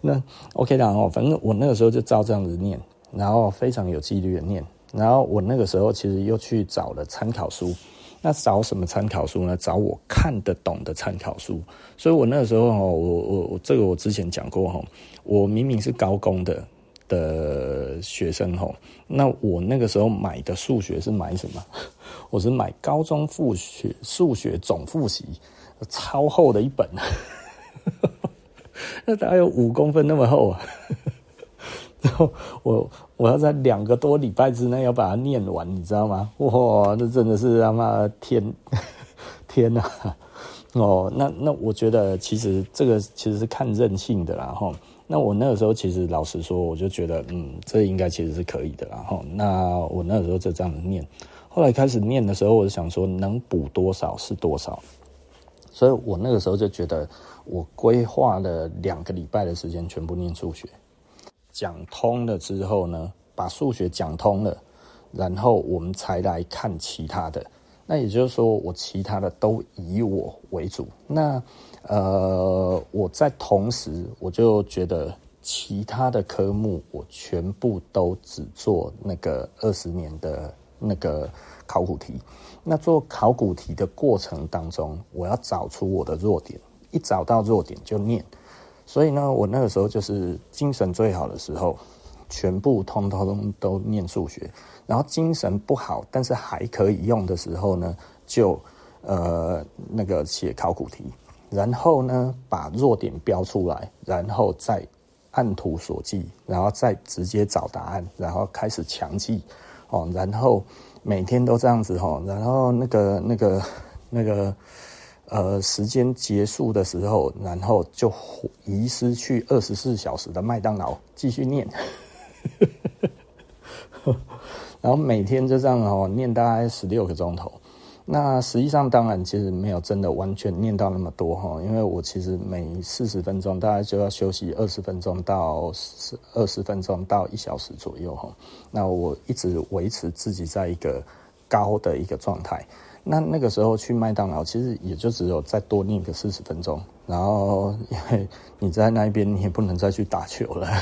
那 OK 的哦，反正我那个时候就照这样子念，然后非常有纪律的念。然后我那个时候其实又去找了参考书，那找什么参考书呢？找我看得懂的参考书。所以我那个时候哦，我我我这个我之前讲过哈，我明明是高工的。的学生吼，那我那个时候买的数学是买什么？(laughs) 我是买高中数学数学总复习，超厚的一本，(laughs) 那大概有五公分那么厚啊。(laughs) 然后我我要在两个多礼拜之内要把它念完，你知道吗？哇，那真的是他妈天天呐！哦，那那我觉得其实这个其实是看韧性的啦，吼。那我那个时候其实老实说，我就觉得，嗯，这应该其实是可以的啦。哈，那我那个时候就这样子念，后来开始念的时候，我就想说，能补多少是多少。所以我那个时候就觉得，我规划了两个礼拜的时间，全部念数学，讲通了之后呢，把数学讲通了，然后我们才来看其他的。那也就是说，我其他的都以我为主。那呃，我在同时，我就觉得其他的科目，我全部都只做那个二十年的那个考古题。那做考古题的过程当中，我要找出我的弱点，一找到弱点就念。所以呢，我那个时候就是精神最好的时候，全部通通都念数学。然后精神不好，但是还可以用的时候呢，就呃那个写考古题。然后呢，把弱点标出来，然后再按图索骥，然后再直接找答案，然后开始强记哦，然后每天都这样子哈，然后那个那个那个呃时间结束的时候，然后就遗失去二十四小时的麦当劳继续念，(laughs) 然后每天就这样哦念大概十六个钟头。那实际上，当然其实没有真的完全念到那么多哈，因为我其实每四十分钟大概就要休息二十分钟到二十分钟到一小时左右哈。那我一直维持自己在一个高的一个状态。那那个时候去麦当劳，其实也就只有再多念个四十分钟，然后因为你在那边你也不能再去打球了。(laughs)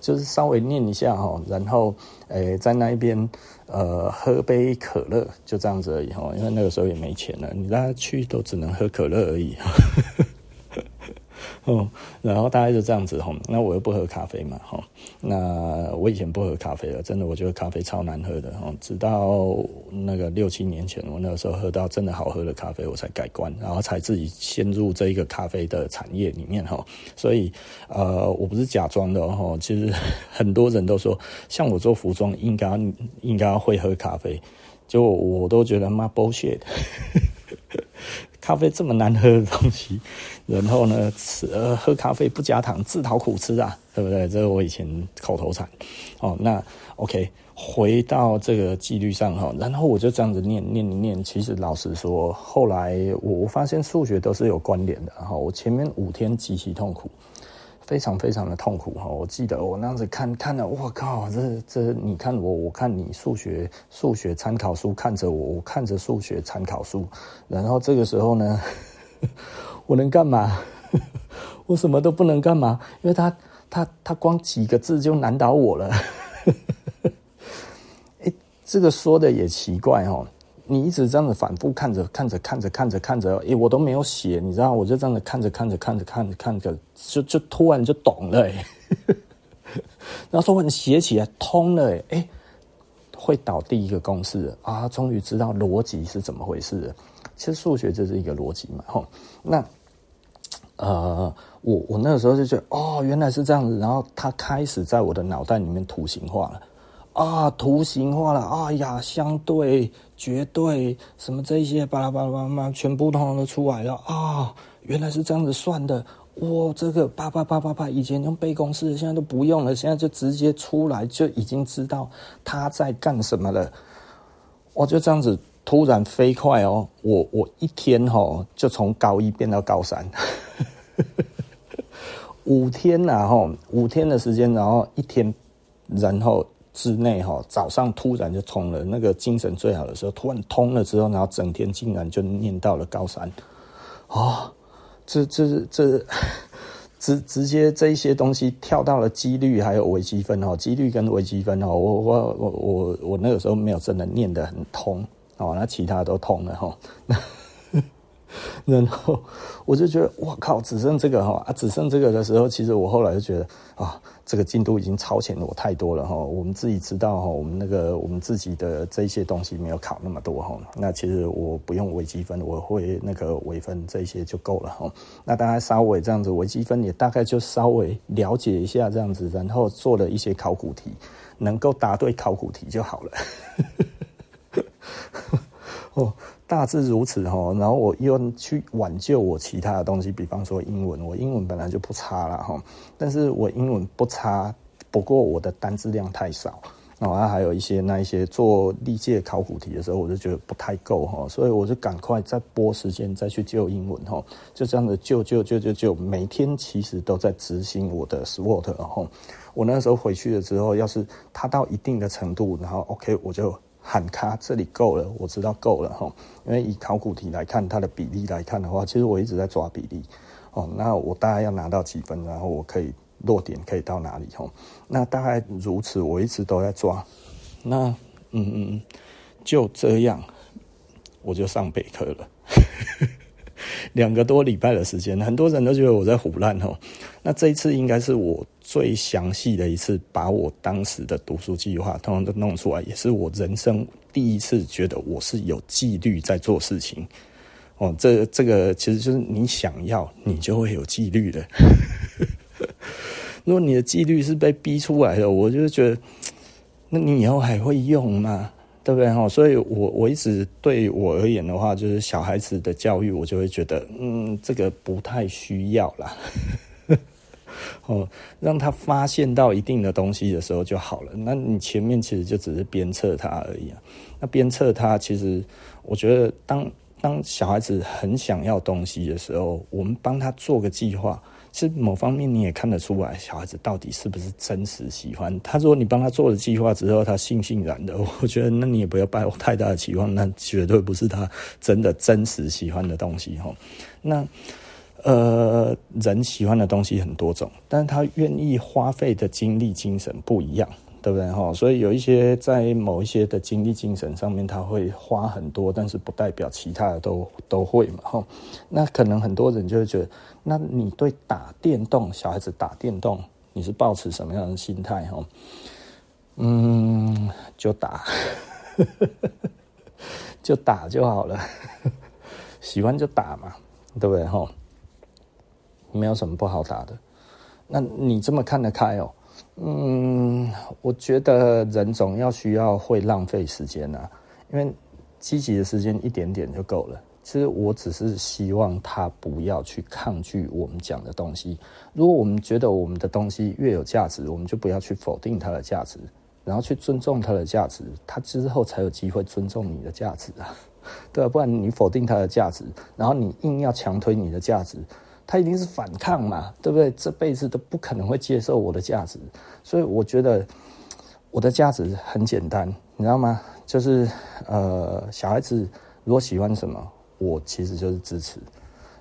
就是稍微念一下哈，然后诶，在那一边呃喝杯可乐，就这样子而已哈，因为那个时候也没钱了，你大家去都只能喝可乐而已。(laughs) 哦，然后大概就这样子吼，那我又不喝咖啡嘛吼，那我以前不喝咖啡了，真的我觉得咖啡超难喝的吼，直到那个六七年前，我那个时候喝到真的好喝的咖啡，我才改观，然后才自己陷入这一个咖啡的产业里面吼，所以呃，我不是假装的吼，其实很多人都说，像我做服装应该应该会喝咖啡，就我都觉得妈 bullshit。咖啡这么难喝的东西，然后呢，吃喝咖啡不加糖，自讨苦吃啊，对不对？这是我以前口头禅。哦，那 OK，回到这个纪律上哈，然后我就这样子念念念。其实老实说，后来我发现数学都是有关联的哈。我前面五天极其痛苦。非常非常的痛苦哈！我记得我那样子看看了，我靠，这这你看我，我看你数学数学参考书看着我，我看着数学参考书，然后这个时候呢，我能干嘛？(laughs) 我什么都不能干嘛，因为他他他光几个字就难倒我了。(laughs) 哎，这个说的也奇怪哦。你一直这样子反复看着看着看着看着看着，诶，我都没有写，你知道，我就这样子看着看着看着看着看着，就就突然就懂了，(laughs) 然后说你写起来通了，诶，会导第一个公式啊，终于知道逻辑是怎么回事。其实数学就是一个逻辑嘛，吼，那呃，我我那个时候就觉得，哦，原来是这样子，然后它开始在我的脑袋里面图形化了。啊，图形化了，哎呀，相对、绝对，什么这一些巴拉巴拉巴拉，全部通通都出来了啊！原来是这样子算的，哇，这个叭叭叭叭叭，以前用背公式，现在都不用了，现在就直接出来，就已经知道他在干什么了。我就这样子突然飞快哦，我我一天哦就从高一变到高三，(laughs) 五天呐吼，五天的时间，然后一天，然后。之内哈，早上突然就通了，那个精神最好的时候，突然通了之后，然后整天竟然就念到了高三，哦，这这这直直接这一些东西跳到了几率还有微积分哦，几率跟微积分哦，我我我我我那个时候没有真的念得很通哦，那其他都通了哈。(laughs) 然后我就觉得，哇靠，只剩这个哈啊，只剩这个的时候，其实我后来就觉得啊，这个进度已经超前了我太多了哈。我们自己知道哈，我们那个我们自己的这些东西没有考那么多哈。那其实我不用微积分，我会那个微分这些就够了哈。那大家稍微这样子，微积分也大概就稍微了解一下这样子，然后做了一些考古题，能够答对考古题就好了。(laughs) 哦。大致如此哈，然后我又去挽救我其他的东西，比方说英文，我英文本来就不差了哈，但是我英文不差，不过我的单字量太少，然后还有一些那一些做历届考古题的时候，我就觉得不太够哈，所以我就赶快再拨时间再去救英文哈，就这样子救救救救救，每天其实都在执行我的 SWOT 然后我那时候回去了之后，要是它到一定的程度，然后 OK 我就。喊卡，这里够了，我知道够了哈。因为以考古题来看，它的比例来看的话，其实我一直在抓比例哦。那我大概要拿到几分，然后我可以落点可以到哪里哈？那大概如此，我一直都在抓。那嗯嗯，就这样，我就上北科了。(laughs) 两个多礼拜的时间，很多人都觉得我在胡乱哦。那这一次应该是我最详细的一次，把我当时的读书计划通通都弄出来，也是我人生第一次觉得我是有纪律在做事情。哦，这这个其实就是你想要，你就会有纪律的。(laughs) 如果你的纪律是被逼出来的，我就觉得，那你以后还会用吗？对不对？哈，所以我我一直对我而言的话，就是小孩子的教育，我就会觉得，嗯，这个不太需要啦。(laughs) 哦，让他发现到一定的东西的时候就好了。那你前面其实就只是鞭策他而已啊。那鞭策他，其实我觉得当，当当小孩子很想要东西的时候，我们帮他做个计划，其实某方面你也看得出来，小孩子到底是不是真实喜欢。他说你帮他做了计划之后，他悻悻然的，我觉得那你也不要抱太大的期望，那绝对不是他真的真实喜欢的东西哈。那。呃，人喜欢的东西很多种，但是他愿意花费的精力、精神不一样，对不对哈？所以有一些在某一些的精力、精神上面，他会花很多，但是不代表其他的都都会嘛哈。那可能很多人就会觉得，那你对打电动，小孩子打电动，你是抱持什么样的心态哈？嗯，就打，(laughs) 就打就好了，喜欢就打嘛，对不对哈？没有什么不好打的，那你这么看得开哦？嗯，我觉得人总要需要会浪费时间啊，因为积极的时间一点点就够了。其实我只是希望他不要去抗拒我们讲的东西。如果我们觉得我们的东西越有价值，我们就不要去否定它的价值，然后去尊重它的价值，他之后才有机会尊重你的价值啊，(laughs) 对啊，不然你否定它的价值，然后你硬要强推你的价值。他一定是反抗嘛，对不对？这辈子都不可能会接受我的价值，所以我觉得我的价值很简单，你知道吗？就是呃，小孩子如果喜欢什么，我其实就是支持。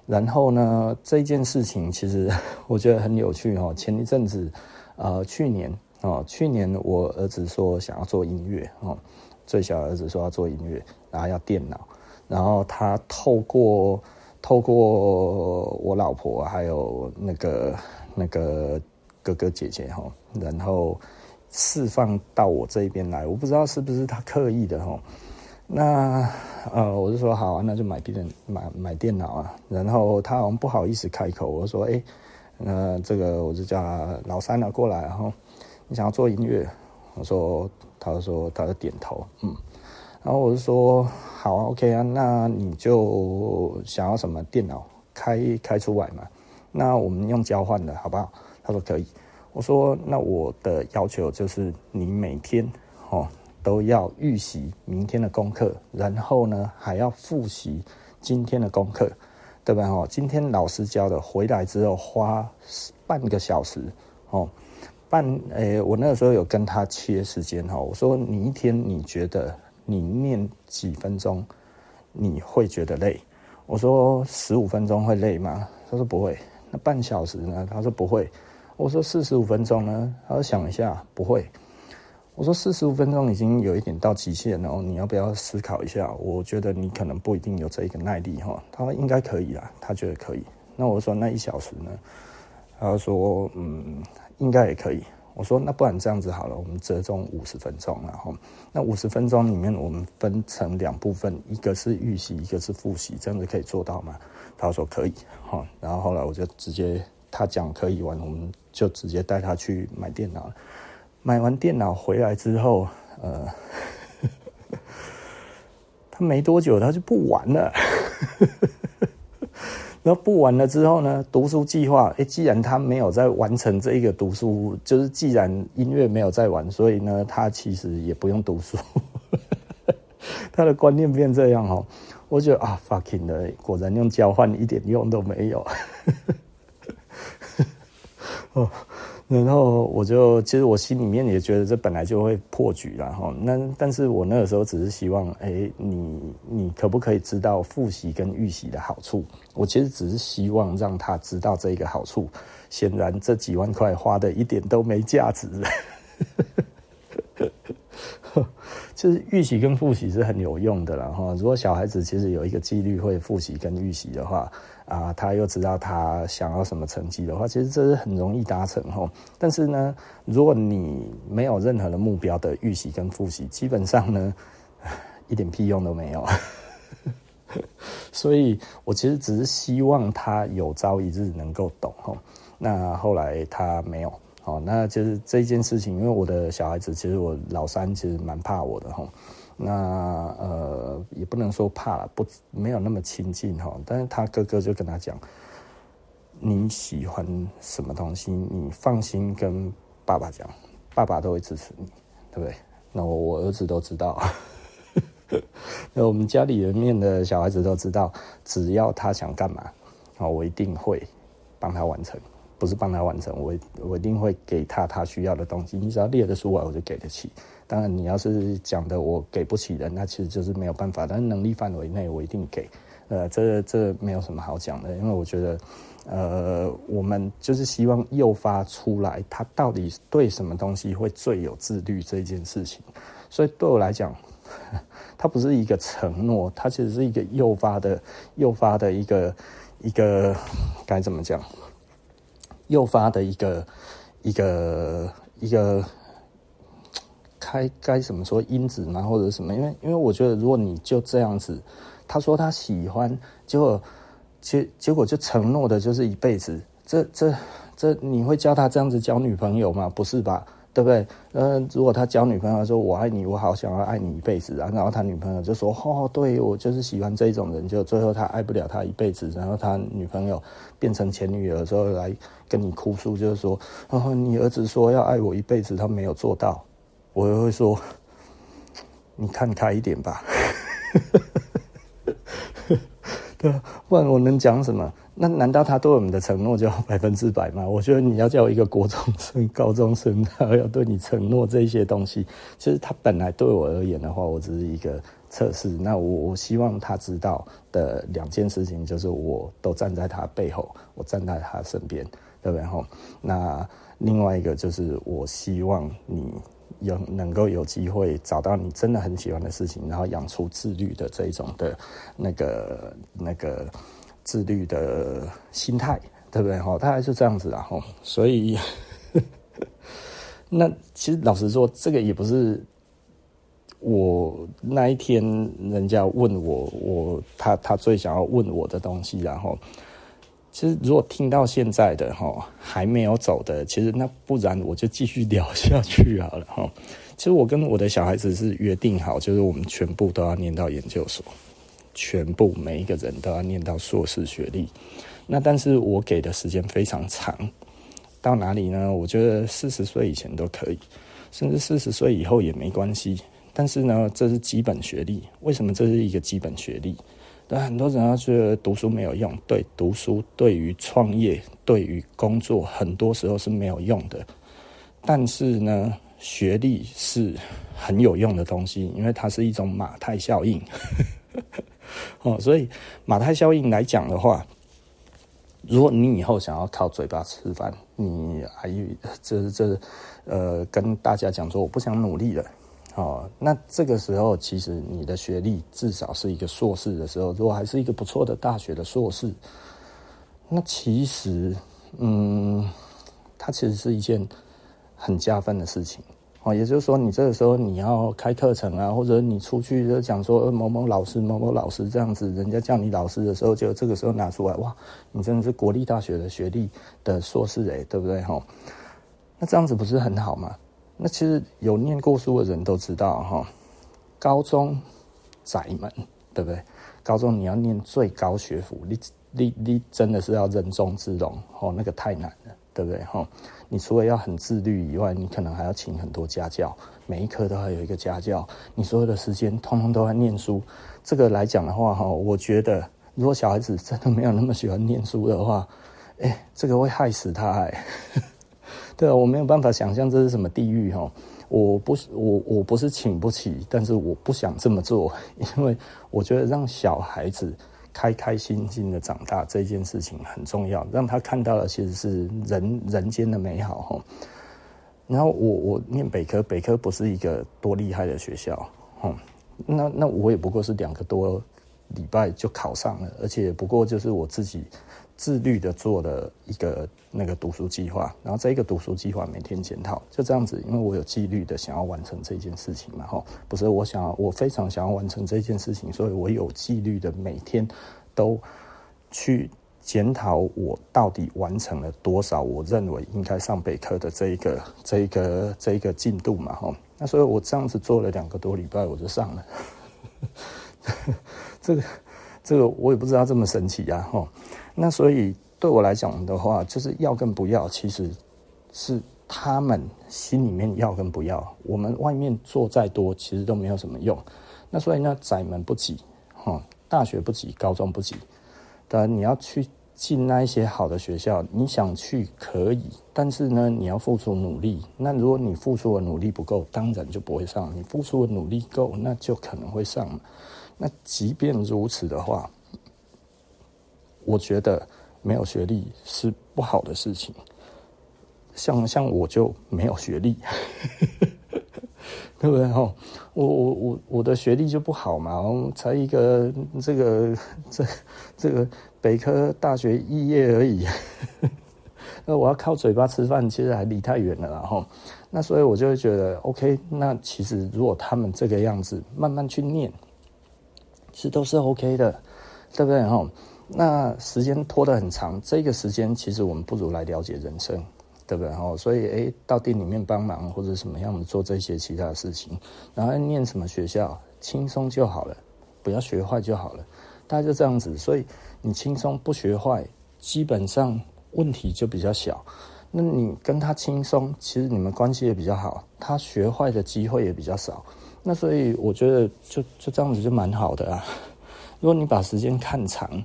然后呢，这件事情其实 (laughs) 我觉得很有趣哦。前一阵子，呃，去年哦，去年我儿子说想要做音乐哦，最小儿子说要做音乐，然后要电脑，然后他透过。透过我老婆还有那个那个哥哥姐姐哈，然后释放到我这边来，我不知道是不是他刻意的哈。那呃，我就说好啊，那就买电买买电脑啊。然后他好像不好意思开口，我说哎，那这个我就叫老三啊过来，然后你想要做音乐，我说，他就说他就点头，嗯。然后我就说好啊，OK 啊，那你就想要什么电脑开开出来嘛？那我们用交换的好不好？他说可以。我说那我的要求就是你每天哦都要预习明天的功课，然后呢还要复习今天的功课，对吧？哦，今天老师教的回来之后花半个小时哦，半诶，我那个时候有跟他切时间哈，我说你一天你觉得？你念几分钟，你会觉得累？我说十五分钟会累吗？他说不会。那半小时呢？他说不会。我说四十五分钟呢？他说想一下，不会。我说四十五分钟已经有一点到极限了，然后你要不要思考一下？我觉得你可能不一定有这一个耐力哈。他说应该可以啦，他觉得可以。那我说那一小时呢？他说嗯，应该也可以。我说那不然这样子好了，我们折中五十分钟，然后那五十分钟里面我们分成两部分，一个是预习，一个是复习，这样子可以做到吗？他说可以，哈，然后后来我就直接他讲可以完，我们就直接带他去买电脑。买完电脑回来之后，呃，(laughs) 他没多久他就不玩了。(laughs) 然后不玩了之后呢？读书计划，既然他没有在完成这一个读书，就是既然音乐没有在玩，所以呢，他其实也不用读书。(laughs) 他的观念变这样哦，我觉得啊，fucking 的，果然用交换一点用都没有。哦。然后我就，其实我心里面也觉得这本来就会破局了哈。那但是我那个时候只是希望，哎，你你可不可以知道复习跟预习的好处？我其实只是希望让他知道这一个好处。显然这几万块花的一点都没价值。(laughs) 就是预习跟复习是很有用的了哈。如果小孩子其实有一个纪律会复习跟预习的话，啊，他又知道他想要什么成绩的话，其实这是很容易达成吼。但是呢，如果你没有任何的目标的预习跟复习，基本上呢，(laughs) 一点屁用都没有。(laughs) 所以我其实只是希望他有朝一日能够懂吼。那后来他没有。好，那就是这件事情，因为我的小孩子，其实我老三其实蛮怕我的哈。那呃，也不能说怕了，不没有那么亲近哈。但是他哥哥就跟他讲，你喜欢什么东西，你放心跟爸爸讲，爸爸都会支持你，对不对？那我我儿子都知道，(laughs) 那我们家里人面的小孩子都知道，只要他想干嘛，啊，我一定会帮他完成。不是帮他完成，我我一定会给他他需要的东西。你只要列得出来，我就给得起。当然，你要是讲的我给不起的，那其实就是没有办法。但是能力范围内，我一定给。呃，这这没有什么好讲的，因为我觉得，呃，我们就是希望诱发出来他到底对什么东西会最有自律这件事情。所以对我来讲，(laughs) 它不是一个承诺，它其实是一个诱发的诱发的一个一个该怎么讲？诱发的一个一个一个该该怎么说因子吗？或者什么？因为因为我觉得，如果你就这样子，他说他喜欢，结果结结果就承诺的就是一辈子，这这这你会教他这样子交女朋友吗？不是吧？对不对？呃，如果他交女朋友说“我爱你，我好想要爱你一辈子”，然后他女朋友就说“哦，对我就是喜欢这种人”，就最后他爱不了他一辈子，然后他女朋友变成前女友之后来跟你哭诉，就是说“哦，你儿子说要爱我一辈子，他没有做到”，我就会说：“你看开一点吧。(laughs) ”对，不然我能讲什么？那难道他对我们的承诺就百分之百吗？我觉得你要叫一个国中生、(laughs) 高中生，他要对你承诺这些东西，其实他本来对我而言的话，我只是一个测试。那我我希望他知道的两件事情，就是我都站在他背后，我站在他身边，对不对？吼，那另外一个就是我希望你有能够有机会找到你真的很喜欢的事情，然后养出自律的这一种的那个那个。自律的心态，对不对？哈，大概是这样子啊。哈，所以，(laughs) 那其实老实说，这个也不是我那一天人家问我，我他他最想要问我的东西。然后，其实如果听到现在的哈还没有走的，其实那不然我就继续聊下去好了。哈，其实我跟我的小孩子是约定好，就是我们全部都要念到研究所。全部每一个人都要念到硕士学历，那但是我给的时间非常长，到哪里呢？我觉得四十岁以前都可以，甚至四十岁以后也没关系。但是呢，这是基本学历。为什么这是一个基本学历？但很多人要觉得读书没有用，对，读书对于创业、对于工作，很多时候是没有用的。但是呢，学历是很有用的东西，因为它是一种马太效应。(laughs) 哦，所以马太效应来讲的话，如果你以后想要靠嘴巴吃饭，你还有这这呃跟大家讲说我不想努力了，哦，那这个时候其实你的学历至少是一个硕士的时候，如果还是一个不错的大学的硕士，那其实嗯，它其实是一件很加分的事情。哦，也就是说，你这个时候你要开课程啊，或者你出去就讲说某某老师、某某老师这样子，人家叫你老师的时候，就这个时候拿出来，哇，你真的是国立大学的学历的硕士诶，对不对？哈，那这样子不是很好吗？那其实有念过书的人都知道，哈，高中窄门，对不对？高中你要念最高学府，你你你真的是要人中之龙，哦，那个太难了。对不对？哈，你除了要很自律以外，你可能还要请很多家教，每一科都还有一个家教。你所有的时间通通都在念书。这个来讲的话，哈，我觉得如果小孩子真的没有那么喜欢念书的话，哎，这个会害死他。哎，对啊，我没有办法想象这是什么地狱哈。我不是我我不是请不起，但是我不想这么做，(laughs) 因为我觉得让小孩子。开开心心的长大这件事情很重要，让他看到的其实是人人间的美好哈。然后我我念北科，北科不是一个多厉害的学校哈。那那我也不过是两个多礼拜就考上了，而且不过就是我自己。自律的做了一个那个读书计划，然后这一个读书计划每天检讨，就这样子，因为我有纪律的想要完成这件事情嘛，哈，不是我想，我非常想要完成这件事情，所以我有纪律的每天都去检讨我到底完成了多少，我认为应该上北科的这一个这一个这一个进度嘛，哈。那所以我这样子做了两个多礼拜，我就上了。(laughs) 这个这个我也不知道这么神奇呀，哈。那所以对我来讲的话，就是要跟不要，其实是他们心里面要跟不要。我们外面做再多，其实都没有什么用。那所以呢，窄门不挤，哈，大学不挤，高中不挤。当然你要去。进那一些好的学校，你想去可以，但是呢，你要付出努力。那如果你付出的努力不够，当然就不会上；你付出的努力够，那就可能会上。那即便如此的话，我觉得没有学历是不好的事情。像像我就没有学历。(laughs) 对不对？哈，我我我我的学历就不好嘛，才一个这个这这个北科大学肄业而已。(laughs) 那我要靠嘴巴吃饭，其实还离太远了。然后，那所以我就会觉得，OK，那其实如果他们这个样子慢慢去念，其实都是 OK 的，对不对？哈，那时间拖得很长，这个时间其实我们不如来了解人生。对不对？哦，所以诶，到店里面帮忙或者什么样的做这些其他的事情，然后念什么学校，轻松就好了，不要学坏就好了，大概就这样子。所以你轻松不学坏，基本上问题就比较小。那你跟他轻松，其实你们关系也比较好，他学坏的机会也比较少。那所以我觉得就就这样子就蛮好的啊。如果你把时间看长，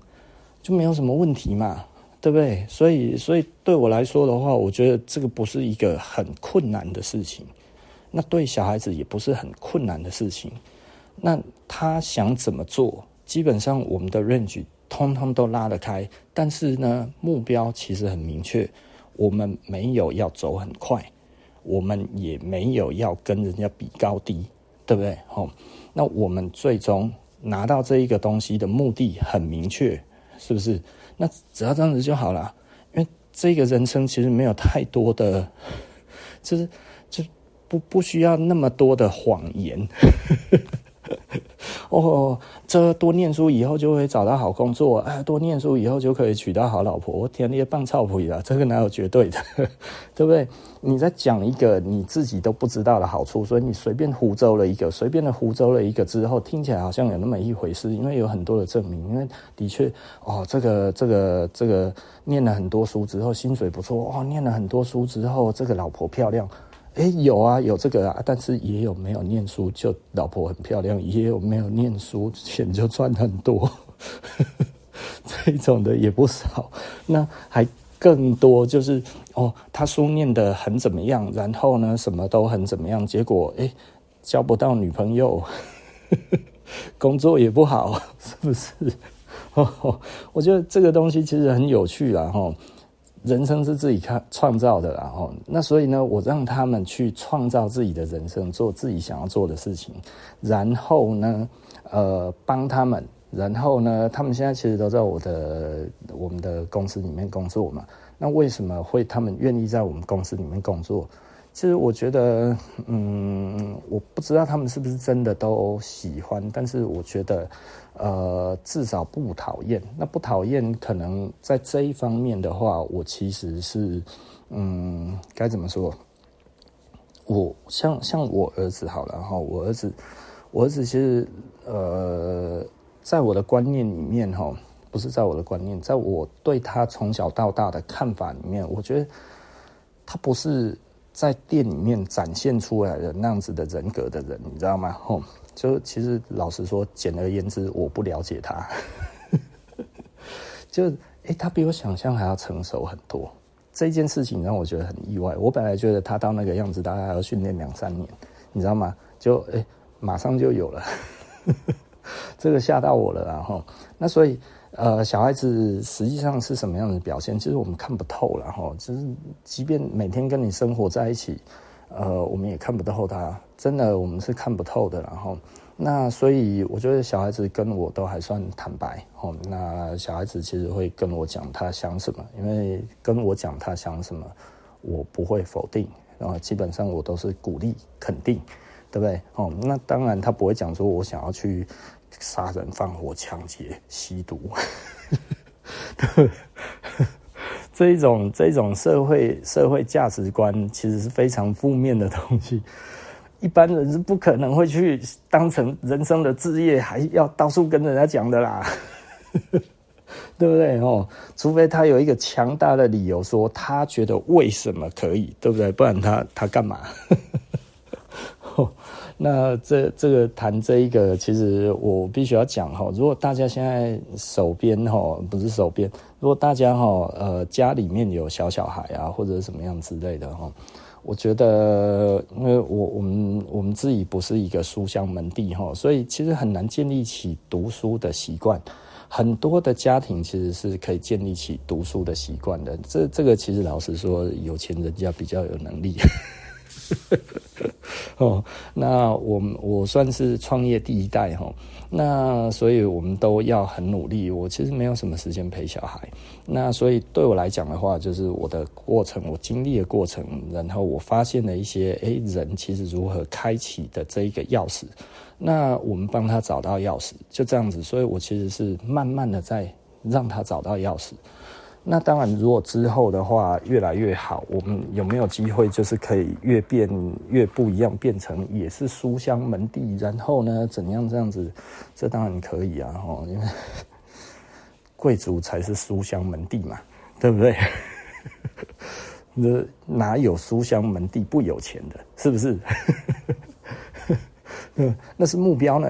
就没有什么问题嘛。对不对？所以，所以对我来说的话，我觉得这个不是一个很困难的事情。那对小孩子也不是很困难的事情。那他想怎么做，基本上我们的 range 通通都拉得开。但是呢，目标其实很明确，我们没有要走很快，我们也没有要跟人家比高低，对不对？好，那我们最终拿到这一个东西的目的很明确，是不是？那只要这样子就好了，因为这个人生其实没有太多的，(laughs) 就是就不不需要那么多的谎言。(laughs) 哦，这多念书以后就会找到好工作，哎，多念书以后就可以娶到好老婆。我天，那些棒操皮了，这个哪有绝对的，(laughs) 对不对？你在讲一个你自己都不知道的好处，所以你随便胡诌了一个，随便的胡诌了一个之后，听起来好像有那么一回事，因为有很多的证明，因为的确，哦，这个这个这个念了很多书之后，薪水不错，哦，念了很多书之后，这个老婆漂亮。哎，有啊，有这个啊，但是也有没有念书就老婆很漂亮，也有没有念书钱就赚很多，(laughs) 这种的也不少。那还更多就是哦，他书念得很怎么样，然后呢，什么都很怎么样，结果哎，交不到女朋友，(laughs) 工作也不好，是不是？(laughs) 哦，我觉得这个东西其实很有趣啊，哈。人生是自己看创造的，然后那所以呢，我让他们去创造自己的人生，做自己想要做的事情，然后呢，呃，帮他们，然后呢，他们现在其实都在我的我们的公司里面工作嘛。那为什么会他们愿意在我们公司里面工作？其实我觉得，嗯，我不知道他们是不是真的都喜欢，但是我觉得。呃，至少不讨厌。那不讨厌，可能在这一方面的话，我其实是，嗯，该怎么说？我像像我儿子好了哈，我儿子，我儿子其实，呃，在我的观念里面哈，不是在我的观念，在我对他从小到大的看法里面，我觉得他不是在店里面展现出来的那样子的人格的人，你知道吗？(laughs) 吼。就其实老实说，简而言之，我不了解他。(laughs) 就诶、欸，他比我想象还要成熟很多。这件事情让我觉得很意外。我本来觉得他到那个样子，大概要训练两三年，你知道吗？就诶、欸，马上就有了。(laughs) 这个吓到我了，然后那所以呃，小孩子实际上是什么样的表现，其实我们看不透，然后就是即便每天跟你生活在一起。呃，我们也看不透他，真的，我们是看不透的。然后，那所以我觉得小孩子跟我都还算坦白。哦，那小孩子其实会跟我讲他想什么，因为跟我讲他想什么，我不会否定，然后基本上我都是鼓励肯定，对不对？哦，那当然他不会讲说我想要去杀人放火抢劫吸毒。(laughs) 这一种这一种社会社会价值观其实是非常负面的东西，一般人是不可能会去当成人生的志业，还要到处跟人家讲的啦，(laughs) 对不对哦？除非他有一个强大的理由，说他觉得为什么可以，对不对？不然他他干嘛？(laughs) 那这这个谈这一个，其实我必须要讲哈。如果大家现在手边哈，不是手边，如果大家哈呃家里面有小小孩啊，或者什么样之类的哈，我觉得，因为我我们我们自己不是一个书香门第哈，所以其实很难建立起读书的习惯。很多的家庭其实是可以建立起读书的习惯的。这这个其实老实说，有钱人家比较有能力。(laughs) 哦，那我我算是创业第一代哈，那所以我们都要很努力。我其实没有什么时间陪小孩，那所以对我来讲的话，就是我的过程，我经历的过程，然后我发现了一些，诶，人其实如何开启的这一个钥匙，那我们帮他找到钥匙，就这样子。所以我其实是慢慢的在让他找到钥匙。那当然，如果之后的话越来越好，我们有没有机会就是可以越变越不一样，变成也是书香门第？然后呢，怎样这样子？这当然可以啊，哦，因为贵族才是书香门第嘛，对不对？(laughs) 那哪有书香门第不有钱的？是不是？(laughs) 那是目标呢。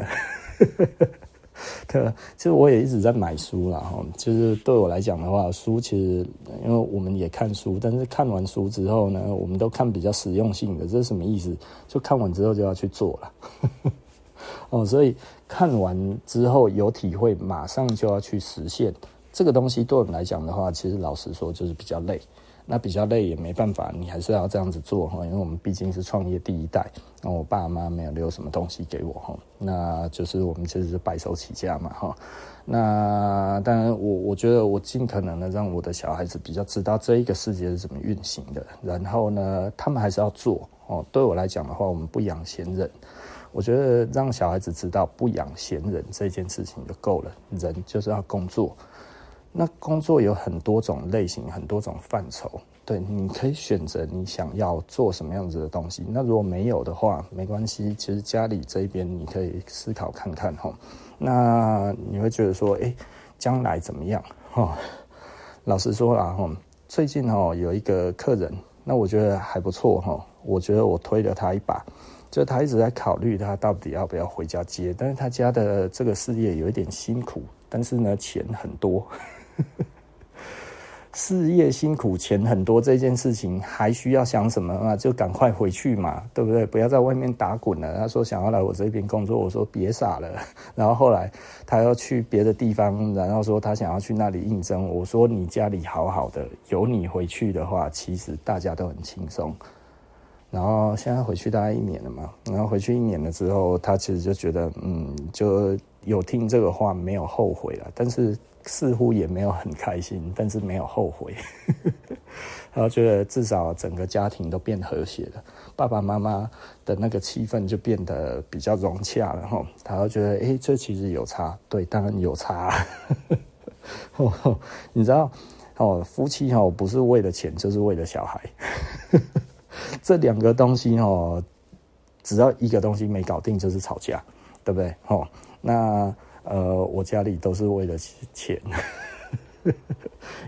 其实我也一直在买书啦，哈，就是对我来讲的话，书其实因为我们也看书，但是看完书之后呢，我们都看比较实用性的，这是什么意思？就看完之后就要去做了，(laughs) 哦，所以看完之后有体会，马上就要去实现这个东西，对我们来讲的话，其实老实说就是比较累。那比较累也没办法，你还是要这样子做哈，因为我们毕竟是创业第一代，那我爸妈没有留什么东西给我哈，那就是我们其实是白手起家嘛哈。那当然，我我觉得我尽可能的让我的小孩子比较知道这一个世界是怎么运行的，然后呢，他们还是要做哦。对我来讲的话，我们不养闲人，我觉得让小孩子知道不养闲人这件事情就够了，人就是要工作。那工作有很多种类型，很多种范畴，对，你可以选择你想要做什么样子的东西。那如果没有的话，没关系，其实家里这边你可以思考看看哈。那你会觉得说，诶，将来怎么样？哈，老实说啦，哈，最近哈有一个客人，那我觉得还不错哈，我觉得我推了他一把，就他一直在考虑他到底要不要回家接，但是他家的这个事业有一点辛苦，但是呢，钱很多。(laughs) 事业辛苦，钱很多，这件事情还需要想什么啊？就赶快回去嘛，对不对？不要在外面打滚了。他说想要来我这边工作，我说别傻了。(laughs) 然后后来他要去别的地方，然后说他想要去那里应征。我说你家里好好的，有你回去的话，其实大家都很轻松。然后现在回去大概一年了嘛，然后回去一年了之后，他其实就觉得，嗯，就有听这个话，没有后悔了，但是。似乎也没有很开心，但是没有后悔，(laughs) 然后觉得至少整个家庭都变和谐了，爸爸妈妈的那个气氛就变得比较融洽了哈。他就觉得，哎，这其实有差，对，当然有差。(laughs) 你知道，哦，夫妻哦不是为了钱，就是为了小孩，(laughs) 这两个东西哦，只要一个东西没搞定，就是吵架，对不对？哦，那。呃，我家里都是为了钱，(laughs) 因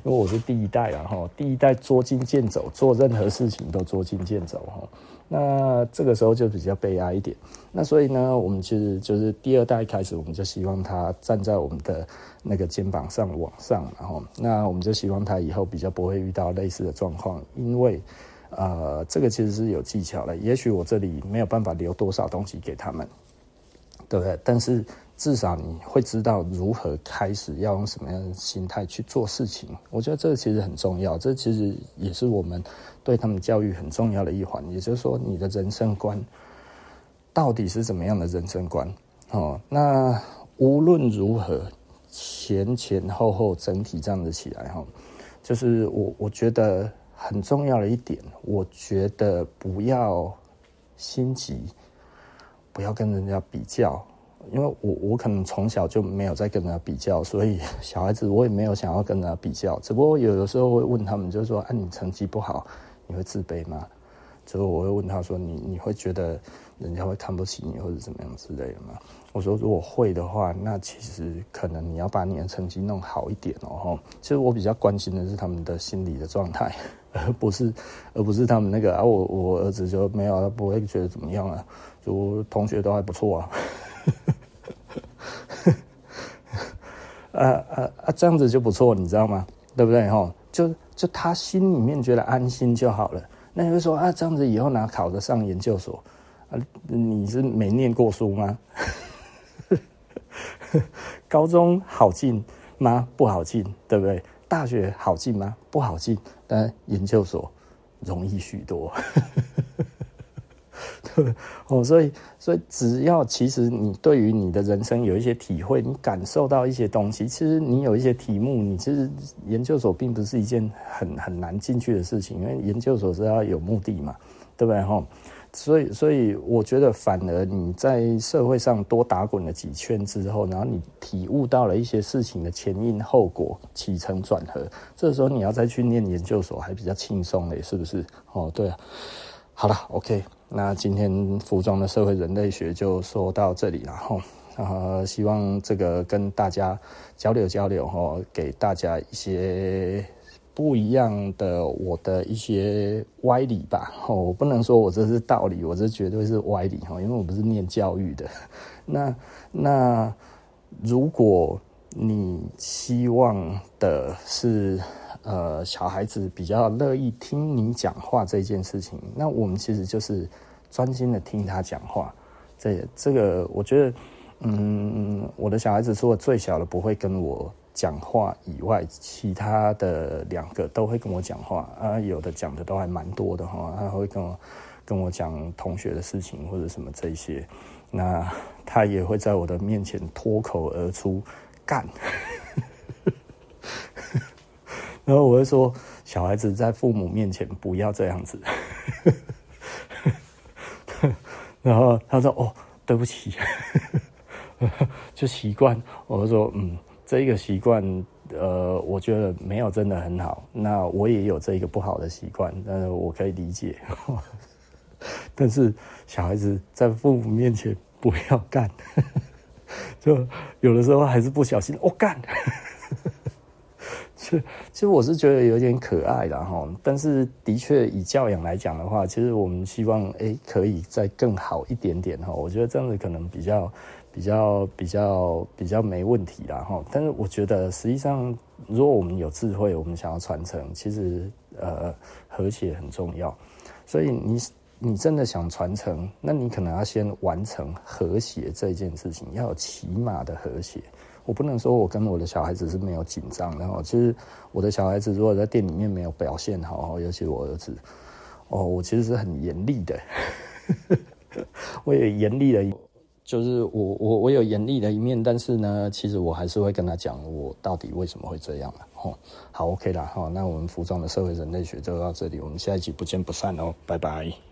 为我是第一代啊，哈，第一代捉襟见肘，做任何事情都捉襟见肘，哈。那这个时候就比较悲哀一点。那所以呢，我们其实就是第二代开始，我们就希望他站在我们的那个肩膀上往上，然后那我们就希望他以后比较不会遇到类似的状况，因为呃，这个其实是有技巧的。也许我这里没有办法留多少东西给他们，对不对？但是。至少你会知道如何开始，要用什么样的心态去做事情。我觉得这个其实很重要，这其实也是我们对他们教育很重要的一环。也就是说，你的人生观到底是怎么样的人生观？哦，那无论如何，前前后后整体这样子起来，哈，就是我我觉得很重要的一点，我觉得不要心急，不要跟人家比较。因为我我可能从小就没有在跟人家比较，所以 (laughs) 小孩子我也没有想要跟人家比较。只不过有的时候会问他们，就是说，啊，你成绩不好，你会自卑吗？之后我会问他说，你你会觉得人家会看不起你或者怎么样之类的吗？我说如果会的话，那其实可能你要把你的成绩弄好一点哦。其实我比较关心的是他们的心理的状态，(laughs) 而不是而不是他们那个啊，我我儿子就没有，他不会觉得怎么样啊，就同学都还不错啊。啊 (laughs) 啊啊！这样子就不错，你知道吗？对不对？哈，就就他心里面觉得安心就好了。那你会说啊，这样子以后哪考得上研究所啊？你是没念过书吗？(laughs) 高中好进吗？不好进，对不对？大学好进吗？不好进。但研究所容易许多。(laughs) 对哦，所以所以只要其实你对于你的人生有一些体会，你感受到一些东西，其实你有一些题目，你其实研究所并不是一件很很难进去的事情，因为研究所是要有目的嘛，对不对？哈，所以所以我觉得反而你在社会上多打滚了几圈之后，然后你体悟到了一些事情的前因后果、起承转合，这时候你要再去念研究所还比较轻松嘞，是不是？哦，对，好了，OK。那今天服装的社会人类学就说到这里了哈，呃，希望这个跟大家交流交流哈，给大家一些不一样的我的一些歪理吧。我不能说我这是道理，我这绝对是歪理哈，因为我不是念教育的。(laughs) 那那如果你希望的是。呃，小孩子比较乐意听你讲话这件事情，那我们其实就是专心的听他讲话。这这个，我觉得，嗯，我的小孩子除了最小的不会跟我讲话以外，其他的两个都会跟我讲话啊，有的讲的都还蛮多的哈，他会跟我跟我讲同学的事情或者什么这些，那他也会在我的面前脱口而出干。然后我会说，小孩子在父母面前不要这样子。(laughs) 然后他说：“哦，对不起。”就习惯。我就说：“嗯，这个习惯，呃，我觉得没有真的很好。那我也有这一个不好的习惯，但是我可以理解。(laughs) 但是小孩子在父母面前不要干，(laughs) 就有的时候还是不小心，哦干。” (laughs) 其实我是觉得有点可爱的哈，但是的确以教养来讲的话，其实我们希望诶可以再更好一点点哈。我觉得这样子可能比较比较比较比较没问题啦哈。但是我觉得实际上，如果我们有智慧，我们想要传承，其实呃和谐很重要。所以你你真的想传承，那你可能要先完成和谐这件事情，要有起码的和谐。我不能说我跟我的小孩子是没有紧张的，其实我的小孩子如果在店里面没有表现好，尤其我儿子，哦，我其实是很严厉的，(laughs) 我有严厉的，就是我我我有严厉的一面，但是呢，其实我还是会跟他讲我到底为什么会这样啊，好，OK 啦，好，那我们服装的社会人类学就到这里，我们下一集不见不散哦，拜拜。